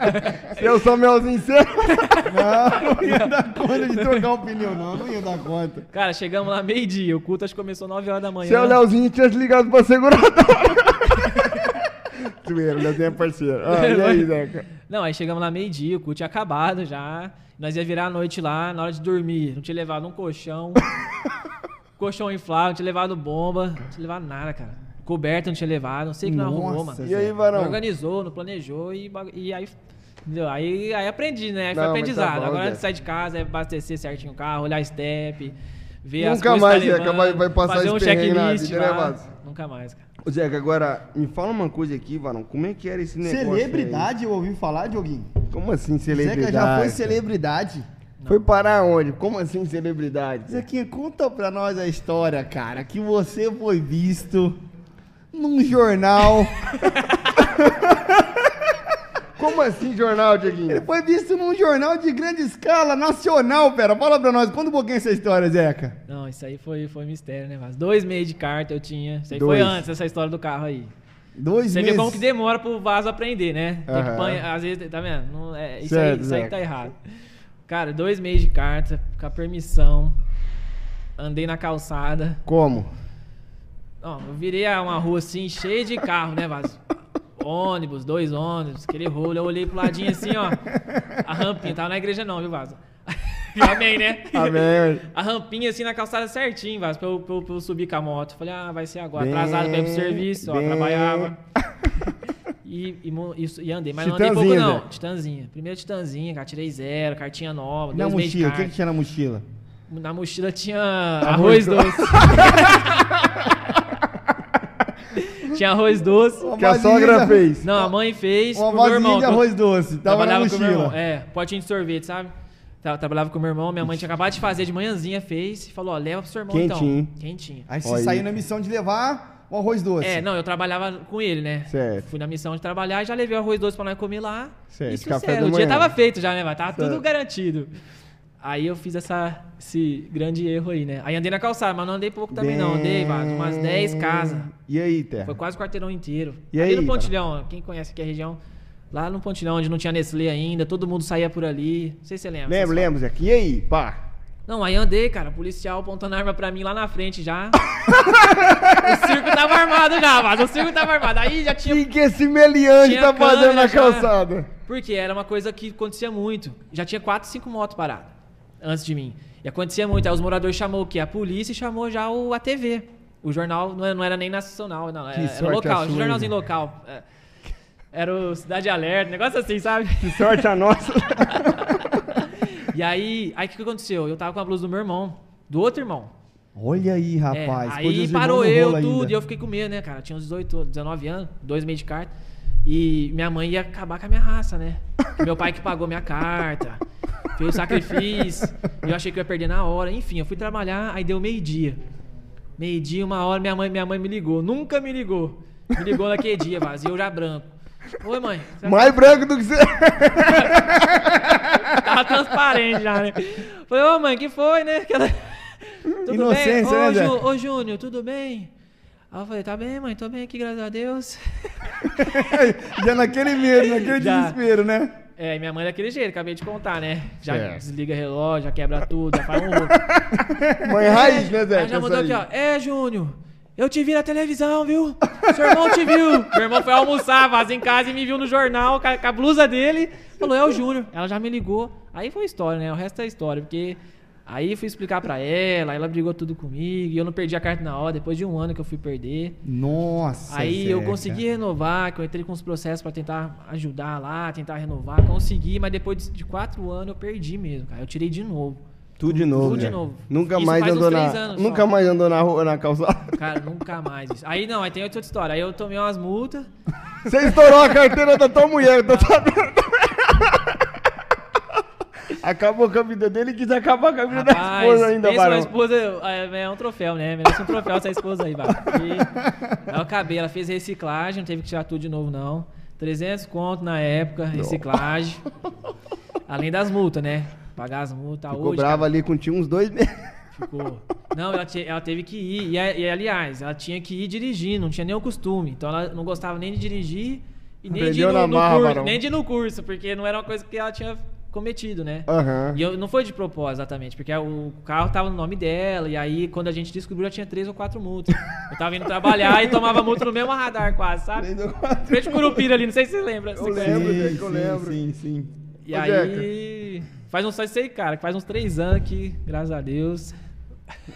Eu sou melzinho seu. Não, não ia dar conta de trocar o pneu, não. Não ia dar conta. Cara, chegamos lá meio-dia. O culto acho que começou 9 horas da manhã. Se é o Leozinho, tinha ligado pra seguradora. Zoeira, o Leozinho é parceiro. Ah, e aí, Zeca? Não, aí chegamos lá meio-dia, o culto tinha acabado já. Nós ia virar a noite lá, na hora de dormir. Não tinha levado um colchão. colchão inflável, não tinha levado bomba. Não tinha levado nada, cara. Coberta não tinha levado, não sei o que não arrumou, Nossa, mano. E aí, Não varão? organizou, não planejou e, e aí. Entendeu? Aí, aí aprendi, né? Aí foi Não, mas tá aprendizado. bom, Agora Zé. antes de sair de casa, é abastecer certinho o carro, olhar step, ver as Nunca coisas mais, tá Zeca, levando, vai- vai passar fazer esse um perrengue na checklist vida, né, lá. Vaz? Nunca mais, cara. Ô, Zeca, agora, me fala uma coisa aqui, varão. Como é que era esse negócio? Celebridade, eu ouvi falar, Dioguinho. aí? Como assim, celebridade? Zeca já foi celebridade. Foi parar onde? Como assim, celebridade? Zequinha, conta pra nós a história, cara, que você foi visto num jornal. Como assim, jornal, Ele Dieguinho? foi visto num jornal de grande escala, nacional, pera. Fala pra nós, conta um pouquinho essa história, Zeca. Não, isso aí foi, foi mistério, né, Vaz? Dois meses de carta eu tinha. Isso aí Dois. foi antes dessa história do carro aí. Dois Você meses. vê como que demora pro vaso aprender, né? Tem que Aham. pan- às vezes, tá vendo? Não, é, isso, Certo, aí, isso aí Zeca. tá errado. Cara, dois meses de carta, com a permissão. Andei na calçada. Como? Não, eu virei a uma rua assim, cheia de carro, né, Vaso? Ônibus, dois ônibus, aquele rolo. Eu olhei pro ladinho assim, ó. A rampinha, tava na igreja não, viu, Vaso? Amém, né? Amém. A rampinha assim na calçada certinho, Vaso, pra eu, pra, eu, pra eu subir com a moto. Falei, ah, vai ser agora. Atrasado pra ir pro Bem, serviço, ó, bem. trabalhava. E, e, mo- e, e andei, mas não andei pouco Titãzinha, não. Zé. Titãzinha. Primeiro Titãzinha, cara, tirei zero, cartinha nova, Na dois meses de mochila, o que, carta. que tinha na mochila? Na mochila tinha arroz doce. tinha arroz doce. Uma Que a sogra fez. Não, a mãe fez Uma vasilha irmão. de arroz doce. Tava na trabalhava com meu irmão. É, potinho de sorvete, sabe? Tra- Trabalhava com meu irmão, minha mãe tinha acabado de fazer de manhãzinha, fez e falou, ó, leva pro seu irmão Quentinho. então. Quentinho. Aí você Olha saiu na missão de levar o arroz doce. É, não, eu trabalhava com ele, né? Certo. Fui na missão de trabalhar e já levei o arroz doce pra nós comer lá. Certo, Isso café sério, da o dia tava feito já, né? Mas tava tudo Certo. garantido. Aí eu fiz essa, esse grande erro aí, né? Aí andei na calçada, mas não andei pouco também não. Andei, Vaz, umas 10 casas. E aí, Terra? Foi quase o quarteirão inteiro. E aí, no cara? Pontilhão, quem conhece aqui a região, lá no Pontilhão, onde não tinha Nestlé ainda, todo mundo saía por ali. Não sei se você lembra. Lembro, lembro, Zeca. E aí, pá? Não, aí andei, cara, policial apontando arma pra mim lá na frente já. o circo tava armado já, mas o circo tava armado. Aí já tinha. O que, que esse meliante tá fazendo na já. calçada? Porque era uma coisa que acontecia muito. Já tinha quatro, cinco motos paradas antes de mim. E acontecia muito. Aí os moradores chamou o quê? A polícia e chamou já o, a TV. O jornal não era, não era nem nacional, não. Que Era, era local, sua, jornalzinho local. É. Era o Cidade Alerta, negócio assim, sabe? Que sorte a nossa. E aí, aí o que, aconteceu? Eu tava com a blusa do meu irmão, do outro irmão. Olha aí, É, rapaz. aí coisas de parou eu, tudo, ainda. e eu fiquei com medo, né, cara? Tinha uns 18, 19 anos, dois meses de carta. E minha mãe ia acabar com a minha raça, né? Meu pai que pagou minha carta, fez o sacrifício, eu achei que eu ia perder na hora. Enfim, eu fui trabalhar, aí deu meio-dia. Meio-dia, uma hora, minha mãe, minha mãe me ligou. Nunca me ligou. Me ligou naquele dia, vazio, eu já branco. Oi, mãe. Você Mais branco do que você. Tava transparente já, né? Falei, ô mãe, que foi, né? Aquela... Tudo Inocência, bem? né, Ô, Zé? Ju- ô, Júnior, tudo bem? Aí eu falei, tá bem, mãe, tô bem aqui, graças a Deus. Já naquele medo, naquele Já. desespero, né? É, minha mãe daquele jeito, acabei de contar, né? Já Certo. desliga relógio, já quebra tudo, já faz um. Mãe raiz, né, Zé? Aí já mandou aqui, ó. É, Júnior, eu te vi na televisão, viu? Seu irmão te viu. Meu irmão foi almoçar, vazou em casa e me viu no jornal com a, com a blusa dele. Falou, é o Júnior. Ela já me ligou. Aí foi história, né? O resto é história, porque... Aí fui explicar pra ela, ela brigou tudo comigo, e eu não perdi a carta na hora, depois de um ano que eu fui perder. Nossa. Aí eu Zeca. consegui renovar, que eu entrei com os processos pra tentar ajudar lá, tentar renovar, consegui, mas depois de- de quatro anos eu perdi mesmo, cara. Eu tirei de novo. Tudo de novo. Tudo de Zé. novo. Nunca Isso mais faz uns andou três na. anos Nunca só. mais andou na rua, na calçada. Cara, nunca mais isso. Aí não, aí tem outra história. Aí eu tomei umas multas. Você estourou a carteira da tua mulher, eu tô sabendo. Acabou com a vida dele e quis acabar com a vida da Rapaz, esposa ainda, pensa uma esposa, é, é um troféu, né? Merece um troféu essa esposa aí. E aí eu acabei, ela fez reciclagem, não teve que tirar tudo de novo, não. 300 conto na época, reciclagem. Além das multas, né? Pagar as multas. Ficou Hoje, brava ali contigo uns dois meses. Ficou. Não, ela, te- ela teve que ir. E, e, aliás, ela tinha que ir dirigindo, não tinha nem o costume. Então ela não gostava nem de dirigir e nem de ir no, no marra, curso, nem de ir no curso, porque não era uma coisa que ela tinha cometido, né? Aham. E eu, não foi de propósito, exatamente, porque o carro tava no nome dela, e aí quando a gente descobriu já tinha três ou quatro multas. Eu tava indo trabalhar e tomava multa no mesmo radar quase, sabe? Frente ao Curupira ali, não sei se você lembra. Eu Você lembro, que eu lembro. Sim, sim. E Ô, aí. Faz uns, só sei, cara, que faz uns três anos que, graças a Deus,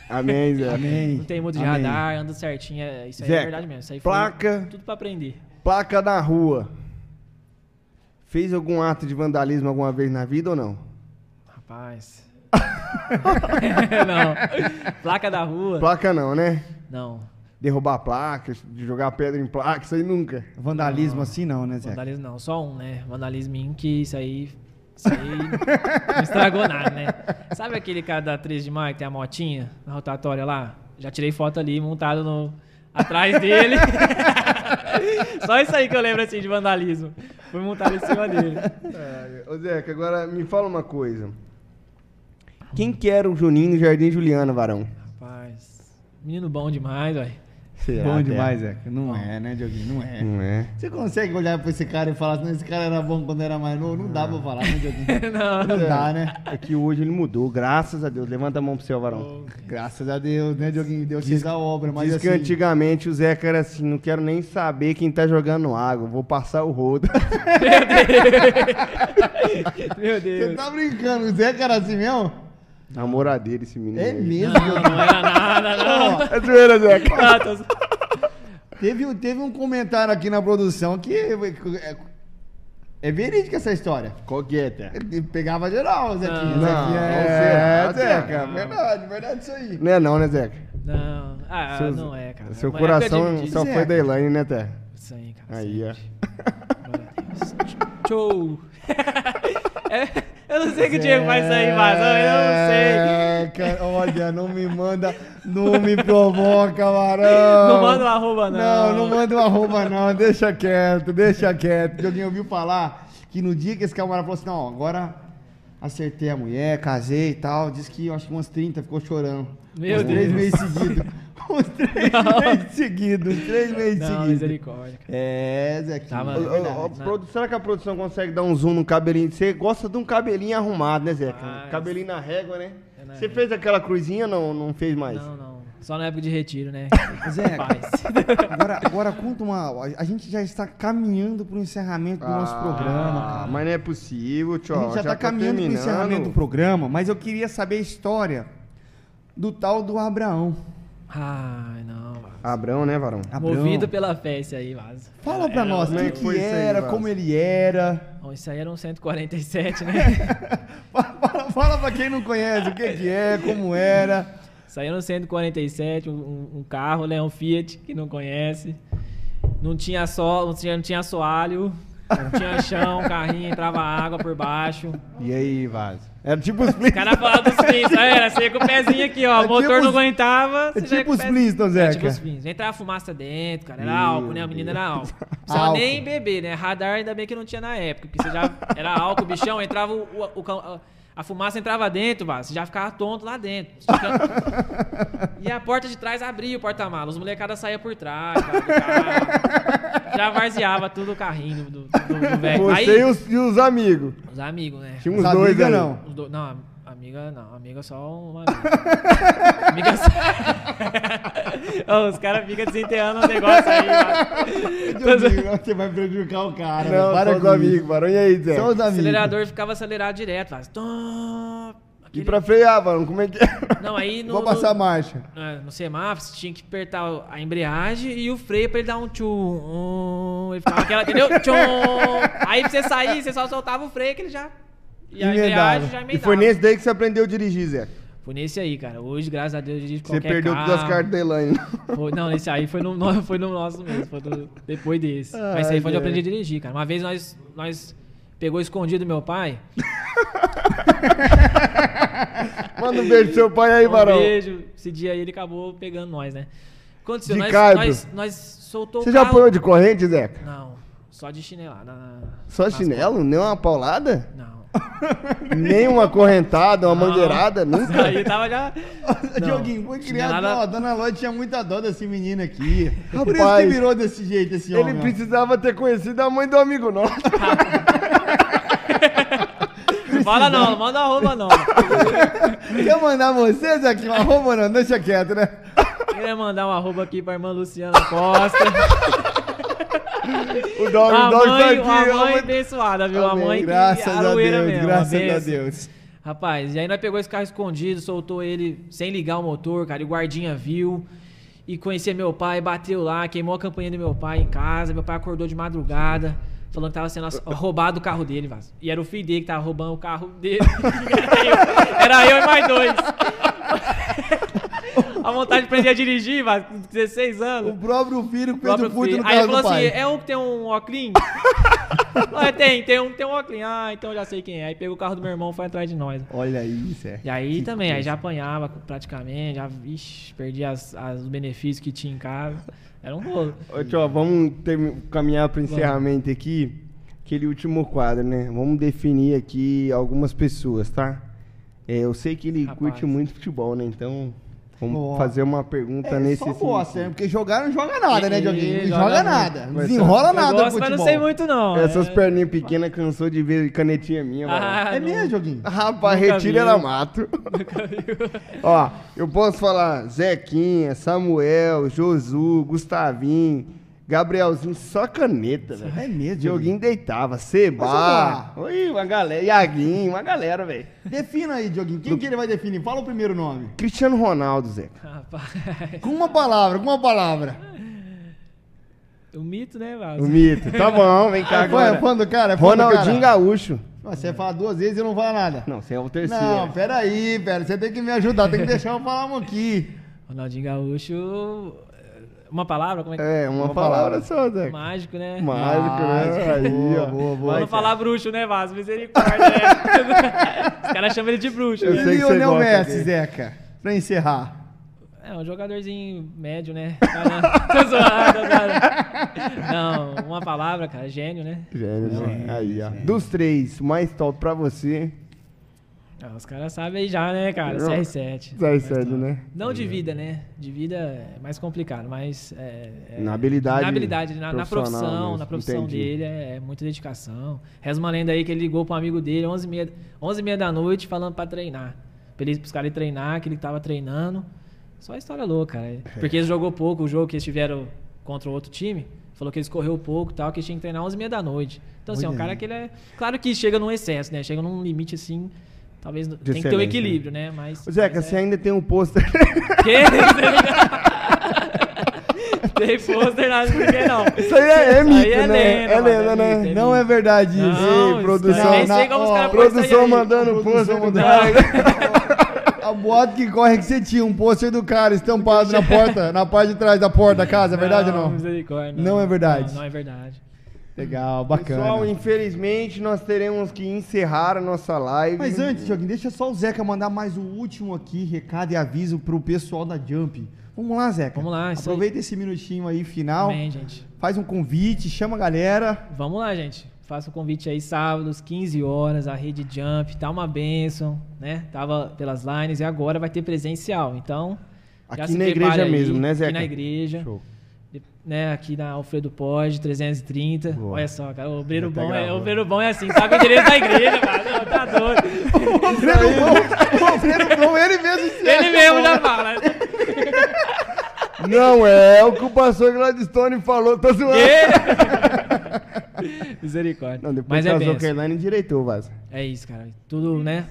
Amém, Zé. Amém. não tem multa de Amém. radar, anda certinho. É, isso aí Zé, é verdade mesmo. Isso aí foi placa. tudo pra aprender. Placa na rua. Fez algum ato de vandalismo alguma vez na vida ou não? Rapaz. não. Placa da rua? Placa não, né? Não. Derrubar placa, de jogar pedra em placa, isso aí nunca. Vandalismo assim não, né, Zé? Vandalismo não, só um, né? Vandalismo em que isso aí. Isso aí não estragou nada, né? Sabe aquele cara da 3 de maio que tem a motinha na rotatória lá? Já tirei foto ali, montado no, atrás dele. Só isso aí que eu lembro assim de vandalismo. Fui montado em cima dele. É, ô Zeca, agora me fala uma coisa. Quem que era o Juninho no Jardim Juliana, varão? Rapaz, menino bom demais, velho. Será, Bom Zé? demais, Zé. Não é, né, Dioguinho? Não é. Não é? Você consegue olhar pra esse cara e falar assim, esse cara era bom quando era mais novo? Não dá pra falar, né, Dioguinho? Não. Não dá, né? É que hoje ele mudou, graças a Deus. Levanta a mão pro céu, varão. Graças a Deus, né, Dioguinho? Deus fez a obra, mas Diz assim... que antigamente o Zeca era assim, não quero nem saber quem tá jogando água, vou passar o rodo. Meu Você Deus. tá brincando, o Zé era assim mesmo? Namoradeiro esse menino. É aí. mesmo? Não, não era nada, não. É zoeira, Zeca. Ah, tô- Teve, teve um comentário aqui na produção que é, é verídica essa história. Qual que é? Ele pegava geral, Zequinha. Não, Zequinha não é, será, Zeca. não. Verdade, verdade isso aí. Não é não, né, Zeca? Não, ah, Seu- não é, cara. Seu Uma época coração de- de- só Zeca. foi da Elaine, né, Té? Isso aí, cara. Aí, ó. Show! É, eu não sei que o Diego faz isso aí, mas eu não sei. Zeca, olha, não me manda, não me provoca, varão. Não manda um arroba, não. Não, não manda um arroba, não. Deixa quieto, deixa quieto. Alguém ouviu falar que no dia que esse camarada falou assim: não, agora acertei a mulher, casei e tal. Disse que eu acho que umas 30 ficou chorando. Meu uns três Deus. meses seguidos. Uns três meses seguidos. uns Três meses Não, seguidos. misericórdia, cara. É, Zequinha. Tava- é Ô, ô, verdade. ô, produ- será que a produção consegue dar um zoom no cabelinho? Você gosta de um cabelinho arrumado, né, Zeca? Mas- Cabelinho na régua, né? É? Você fez aquela cruzinha ou não, não fez mais? Não, não. Só na época de retiro, né? Zé, agora, agora conta uma. A gente já está caminhando para o encerramento do nosso programa, Ah, cara. mas não é possível, tio. A gente já, está tá caminhando para o encerramento do programa, mas eu queria saber a história do tal do Abraão. Ai, não, Vaso. Abrão, né, Varão? Abraão. Movido pela fé esse aí, Vaso. Fala Era- pra era- nós, o é que, que foi isso aí, era, como ele era. Bom, isso aí era um 147, né? Fala, fala pra quem não conhece o que, que é, como era. Saiu no 147, um, um- um carro, né? Um Fiat, que não conhece. Não tinha sol, não tinha, não tinha assoalho, não tinha chão, carrinho, entrava água por baixo. E aí, Vaz? Era tipo os O cara falava dos você com o pezinho aqui, ó. É o motor tipo não os- aguentava. é ia tipo com o os. Flintstones, É, Zeca. tipo os Flintstones. Entrava fumaça dentro, cara. Era Meu álcool, né? A menina era álcool. Não precisava Álcool. nem beber, né? Radar ainda bem que não tinha na época, porque você já era álcool, bichão, entrava o, o- o a- fumaça entrava dentro, você já ficava tonto lá dentro. E a porta de trás abria o porta-malas, os molecadas saíam por trás, já varzeava tudo o carrinho do, do, do- velho. Você Aí, e os, e os amigos. os amigos, né? Tinha uns Os dois amiga ali. não. Os do- Não, amiga não, amiga só uma amiga. amiga só... Os caras ficam desenterrando um negócio aí. mano. Você vai prejudicar o cara. Não, para só os amigos, Varão. E aí, Zé? Só os O amigos. acelerador ficava acelerado direto. Faz... Tom, E aquele- pra frear, Varão, como é que é? Não, aí no, Vou passar a no, marcha. é, no semáforo você tinha que apertar a embreagem e o freio pra ele dar um tchum. Um, ele ficava aquela, entendeu? Tchum. Aí pra você sair, você só soltava o freio que ele já... E a Emendava. embreagem já E foi nesse daí que você aprendeu a dirigir, Zé. Foi nesse aí, cara. Hoje, graças a Deus, eu dirijo Você qualquer perdeu carro. todas as cartas da Elaine. Foi- não, esse aí foi no, no- foi no nosso mesmo, foi no- depois desse. Ai, Mas esse aí foi onde eu aprendi a dirigir, cara. Uma vez nós, nós pegou escondido meu pai. Manda um beijo pro seu pai aí, um Varão. beijo. Esse dia aí ele acabou pegando nós, né? Aconteceu, De nós, caibro. nós, nós soltou Você o já carro. apanhou de corrente, Zé? Não, só de chinelada. na- Só chinelo? Nem uma paulada? Não. Nem uma correntada, uma Não. mangueirada? Nunca? Aí tava já. Dioguinho, foi criado. chinelada- Ó, a dona Lloyd tinha muita dó desse menino aqui. Por isso que virou desse jeito esse Ele homem. ó. precisava ter conhecido a mãe do amigo nosso. Fala não, não manda arroba não. Quer mandar vocês aqui uma roupa não? Deixa quieto, né? Queria mandar um arroba aqui pra irmã Luciana Costa. O dog, A o dog tá mãe, aqui. a mãe abençoada, viu? A Amém. mãe que Graças a aroeira Deus, mesmo, graças a benção. Deus. Rapaz, e aí nós pegou esse carro escondido, soltou ele sem ligar o motor, cara, e o guardinha viu. E conhecia meu pai, bateu lá, queimou a campanha do meu pai em casa. Meu pai acordou de madrugada, falando que tava sendo roubado o carro dele, Vaz. E era o filho dele que tava roubando o carro dele. era, eu, era eu e mais dois. Vontade de aprender a dirigir, Vaz, com 16 anos. O próprio filho O fez próprio o furto no Aí ele falou assim: pai. é um que tem um óculos? ah, tem, tem um que tem um óculos. Ah, então eu já sei quem é. Aí pegou o carro do meu irmão e foi atrás de nós. Olha aí, Zé. E aí Que também, aí coisa. já apanhava praticamente, já ixi, perdi as, as- os benefícios que tinha em casa. Era um bolo. Ô, tio, vamos termi- caminhar pro encerramento aqui. Aquele último quadro, né? Vamos definir aqui algumas pessoas, tá? É, eu sei que ele Rapaz. curte muito futebol, né? Então, vamos Boa. fazer uma pergunta É, nesse só gosta, né? Porque jogar não joga nada, né, Dioguinho? Não joga nada. Não desenrola Eu nada no gosto, futebol. mas não sei muito não. Essas é... perninhas pequenas cansou de ver canetinha minha, mano. Ah, É não. mesmo, Dioguinho? Rapaz, Nunca retira vi. ela mato. Ó, eu posso falar Zequinha, Samuel, Josu, Gustavinho, Gabrielzinho, só caneta, velho. É mesmo, Dioguinho deitava, Seba. Oi, uma galera. Iaguinho, uma galera, velho. Defina aí, Dioguinho. Quem que ele vai definir? Fala o primeiro nome. Cristiano Ronaldo, Zeca. Rapaz, Com uma palavra, com uma palavra. o mito, né, O Vaso? mito. Tá bom, vem cá É é agora. fã do cara? É fã do Ronaldinho cara? Gaúcho. Nossa, Você fala duas vezes e eu não falo nada. Não, você é o terceiro. Não, peraí, pera. Você tem que me ajudar, tem que deixar eu falar um aqui. Ronaldinho Gaúcho. Uma palavra? Como é que É, uma, Uma palavra, palavra. só, Zeca. Mágico, né? Mágico, né? Aí, boa, ó. boa, boa. Não falar bruxo, né, Vaso? Misericórdia, né? Os caras chamam ele de bruxo, Eu né? sei E que você gosta Messi, dele. Zeca, pra encerrar. É, um jogadorzinho médio, né? Cara, Tô zoando, cara. Não, uma palavra, cara, gênio, né? Gênio, né? Aí, ó. Dos três, mais top pra você. Ah, os caras sabem aí já, né, cara? Não. CR7. CR7, né? Não de vida, né? De vida é mais complicado, mas. É, é- Na habilidade Na habilidade, na, na profissão, mesmo, na profissão entendi. dele é, é muita dedicação. Reza uma lenda aí que ele ligou pra um amigo dele 11h30 11 da noite falando pra treinar. pra ele, pros caras treinar, que ele tava treinando. Só história louca, cara. Porque eles jogou pouco o jogo que eles tiveram contra o outro time. Falou que eles correu pouco e tal, que eles tinham que treinar 11 e meia da noite. Então, assim, é um Olha cara aí. que ele é. Claro que chega num excesso, né? Chega num limite assim. Talvez. tem que ter o excelência, equilíbrio, né? Mas. Ô, Zeca, mas você ainda tem um pôster. Que? Tem pôster na ninguém, não. Isso aí é, é Isso mito, aí é né? lenda, é lenda, é né? mito, é Não é verdade isso. Não, Ei, produção, isso- na- sei como os ó, caras põem isso Produção aí. mandando pôster. A boato que corre é que você tinha um pôster do cara estampado na porta, na parte de trás da porta da casa, é verdade ou não? Misericórdia. Não é verdade. Não, não é verdade. Legal, bacana. Pessoal, infelizmente nós teremos que encerrar a nossa live. Mas antes, Joguinho, deixa só o Zeca mandar mais o último aqui, recado e aviso pro pessoal da Jump. Vamos lá, Zeca. Vamos lá. Aproveita esse minutinho aí final, Amém, gente. faz um convite, chama a galera. Vamos lá, gente. Faça o convite aí sábados, 15 horas, a Rede Jump, tá uma benção, né? Tava pelas lines e agora vai ter presencial. Então, já Aqui se na igreja aí, mesmo, né, Zeca? Aqui na igreja. Show. Né, aqui na Alfredo Pod, 330. Boa. Olha só, cara, o obreiro, tá bom é, o obreiro bom é assim, sabe o direito da igreja, mano. Não, Tá doido. Não, ele mesmo se Ele mesmo bom. já fala. Não, é o que o pastor Gladstone falou, tô zoando. Misericórdia. Não, depois Mas é casou com a. Elaine endireitou, Vaz. É isso, cara. Tudo, né?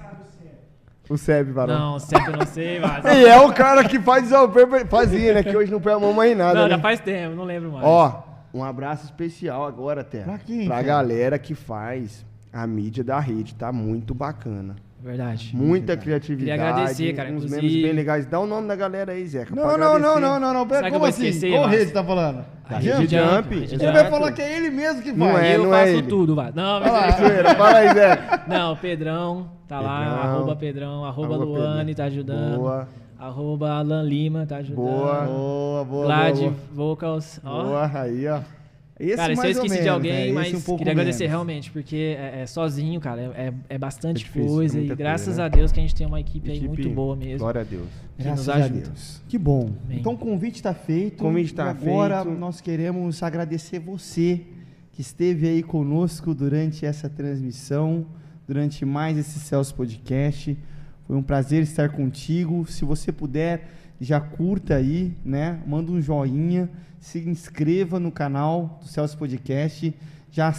O Seb, varão. Não, sempre eu não sei, mas... E é o cara que faz desalper, fazia, né? Que hoje não põe a mão mais em nada, Não, né? já faz tempo, não lembro mais. Ó, um abraço especial agora, até. Pra quem, Pra cara? galera que faz a mídia da rede, tá muito bacana. Verdade. Muita criatividade. Queria agradecer, cara, Uns inclusive- memes bem legais. Dá o nome da galera aí, Zeca. Não, não, não, não, não, não. Pera, Será como assim? esquecer, Qual rede você tá falando? A Jump. Jump, Ele Jump. vai falar que é ele mesmo que Não faz. é, eu não faço ele. tudo, vai. Não, Fala mas... zoeira, Fala aí, Zeca. Não, Pedrão, tá lá, Pedrão. arroba Pedrão, arroba Arroba Luane, Pedrão. tá ajudando. Boa. Arroba Alan Lima, tá ajudando. Boa. Boa, boa, boa. Vocals, ó. Boa, aí, ó. Esse cara, se eu esqueci de menos, alguém, né? Mas um queria agradecer menos. realmente, porque é, é sozinho, cara, é, é- é bastante É difícil, coisa. E graças coisa, né? a Deus que a gente tem uma equipe, aí Equipe, muito boa mesmo. Glória a Deus. que Graças nos a. Deus. Que bom. Amém. Então o convite está feito. O convite tá e agora feito. nós queremos agradecer você que esteve aí conosco durante essa transmissão, durante mais esse Celso Podcast. Foi um prazer estar contigo. Se você puder, já curta aí, né? Manda um joinha, se inscreva no canal do Celso Podcast. Já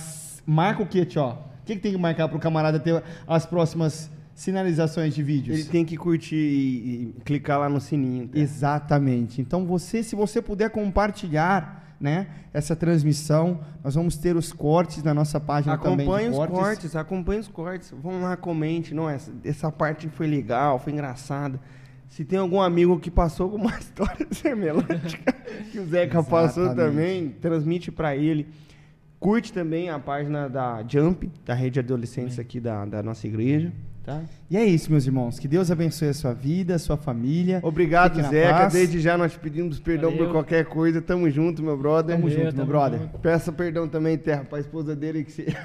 marca o quê, tio? O que, que tem que marcar para o camarada ter as próximas sinalizações de vídeos? Ele tem que curtir e, e clicar lá no sininho. tá? Exatamente. Então você, se você puder compartilhar, né, essa transmissão, nós vamos ter os cortes na nossa página também. de Acompanhe os cortes. acompanhe os cortes. Vão lá, comente. Não, essa, essa parte foi legal, foi engraçada. Se tem algum amigo que passou com uma história semelhante que o Zeca passou Exatamente. também, transmite pra ele. Curte também a página da Jump, da rede de adolescentes aqui da, da nossa igreja. Tá? E é isso, meus irmãos. Que Deus abençoe a sua vida, a sua família. Obrigado, Zeca. paz. Desde já nós te pedimos perdão Valeu. por qualquer coisa. Tamo junto, meu brother. Tamo junto, meu tamo brother. junto. Peça perdão também, Terra, pra esposa dele que se...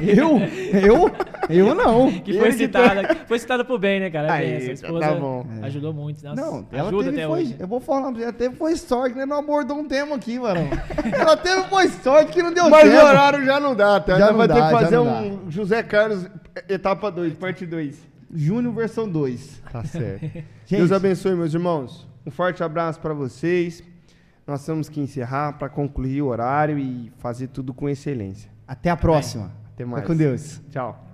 Eu? Eu? Eu não. Que foi Ele que citada, foi citada pro bem, né, cara? Aí, É bem, tá esposa bom. ajudou muito. Nossa, Não, ela ajuda teve até foi, hoje. eu vou falar pra você, ela teve foi sorte, né? Não abordou um tema aqui, varão. ela teve foi sorte que não deu Mas tempo. o horário já não dá, tá? Já Já não vai dá, ter que já fazer não um José Carlos etapa 2, é parte 2. Júnior versão 2. Tá certo. Gente, Deus abençoe, meus irmãos. Um forte abraço para vocês. Nós temos que encerrar para concluir o horário e fazer tudo com excelência. Até a próxima. Até mais. Fica com Deus. Tchau.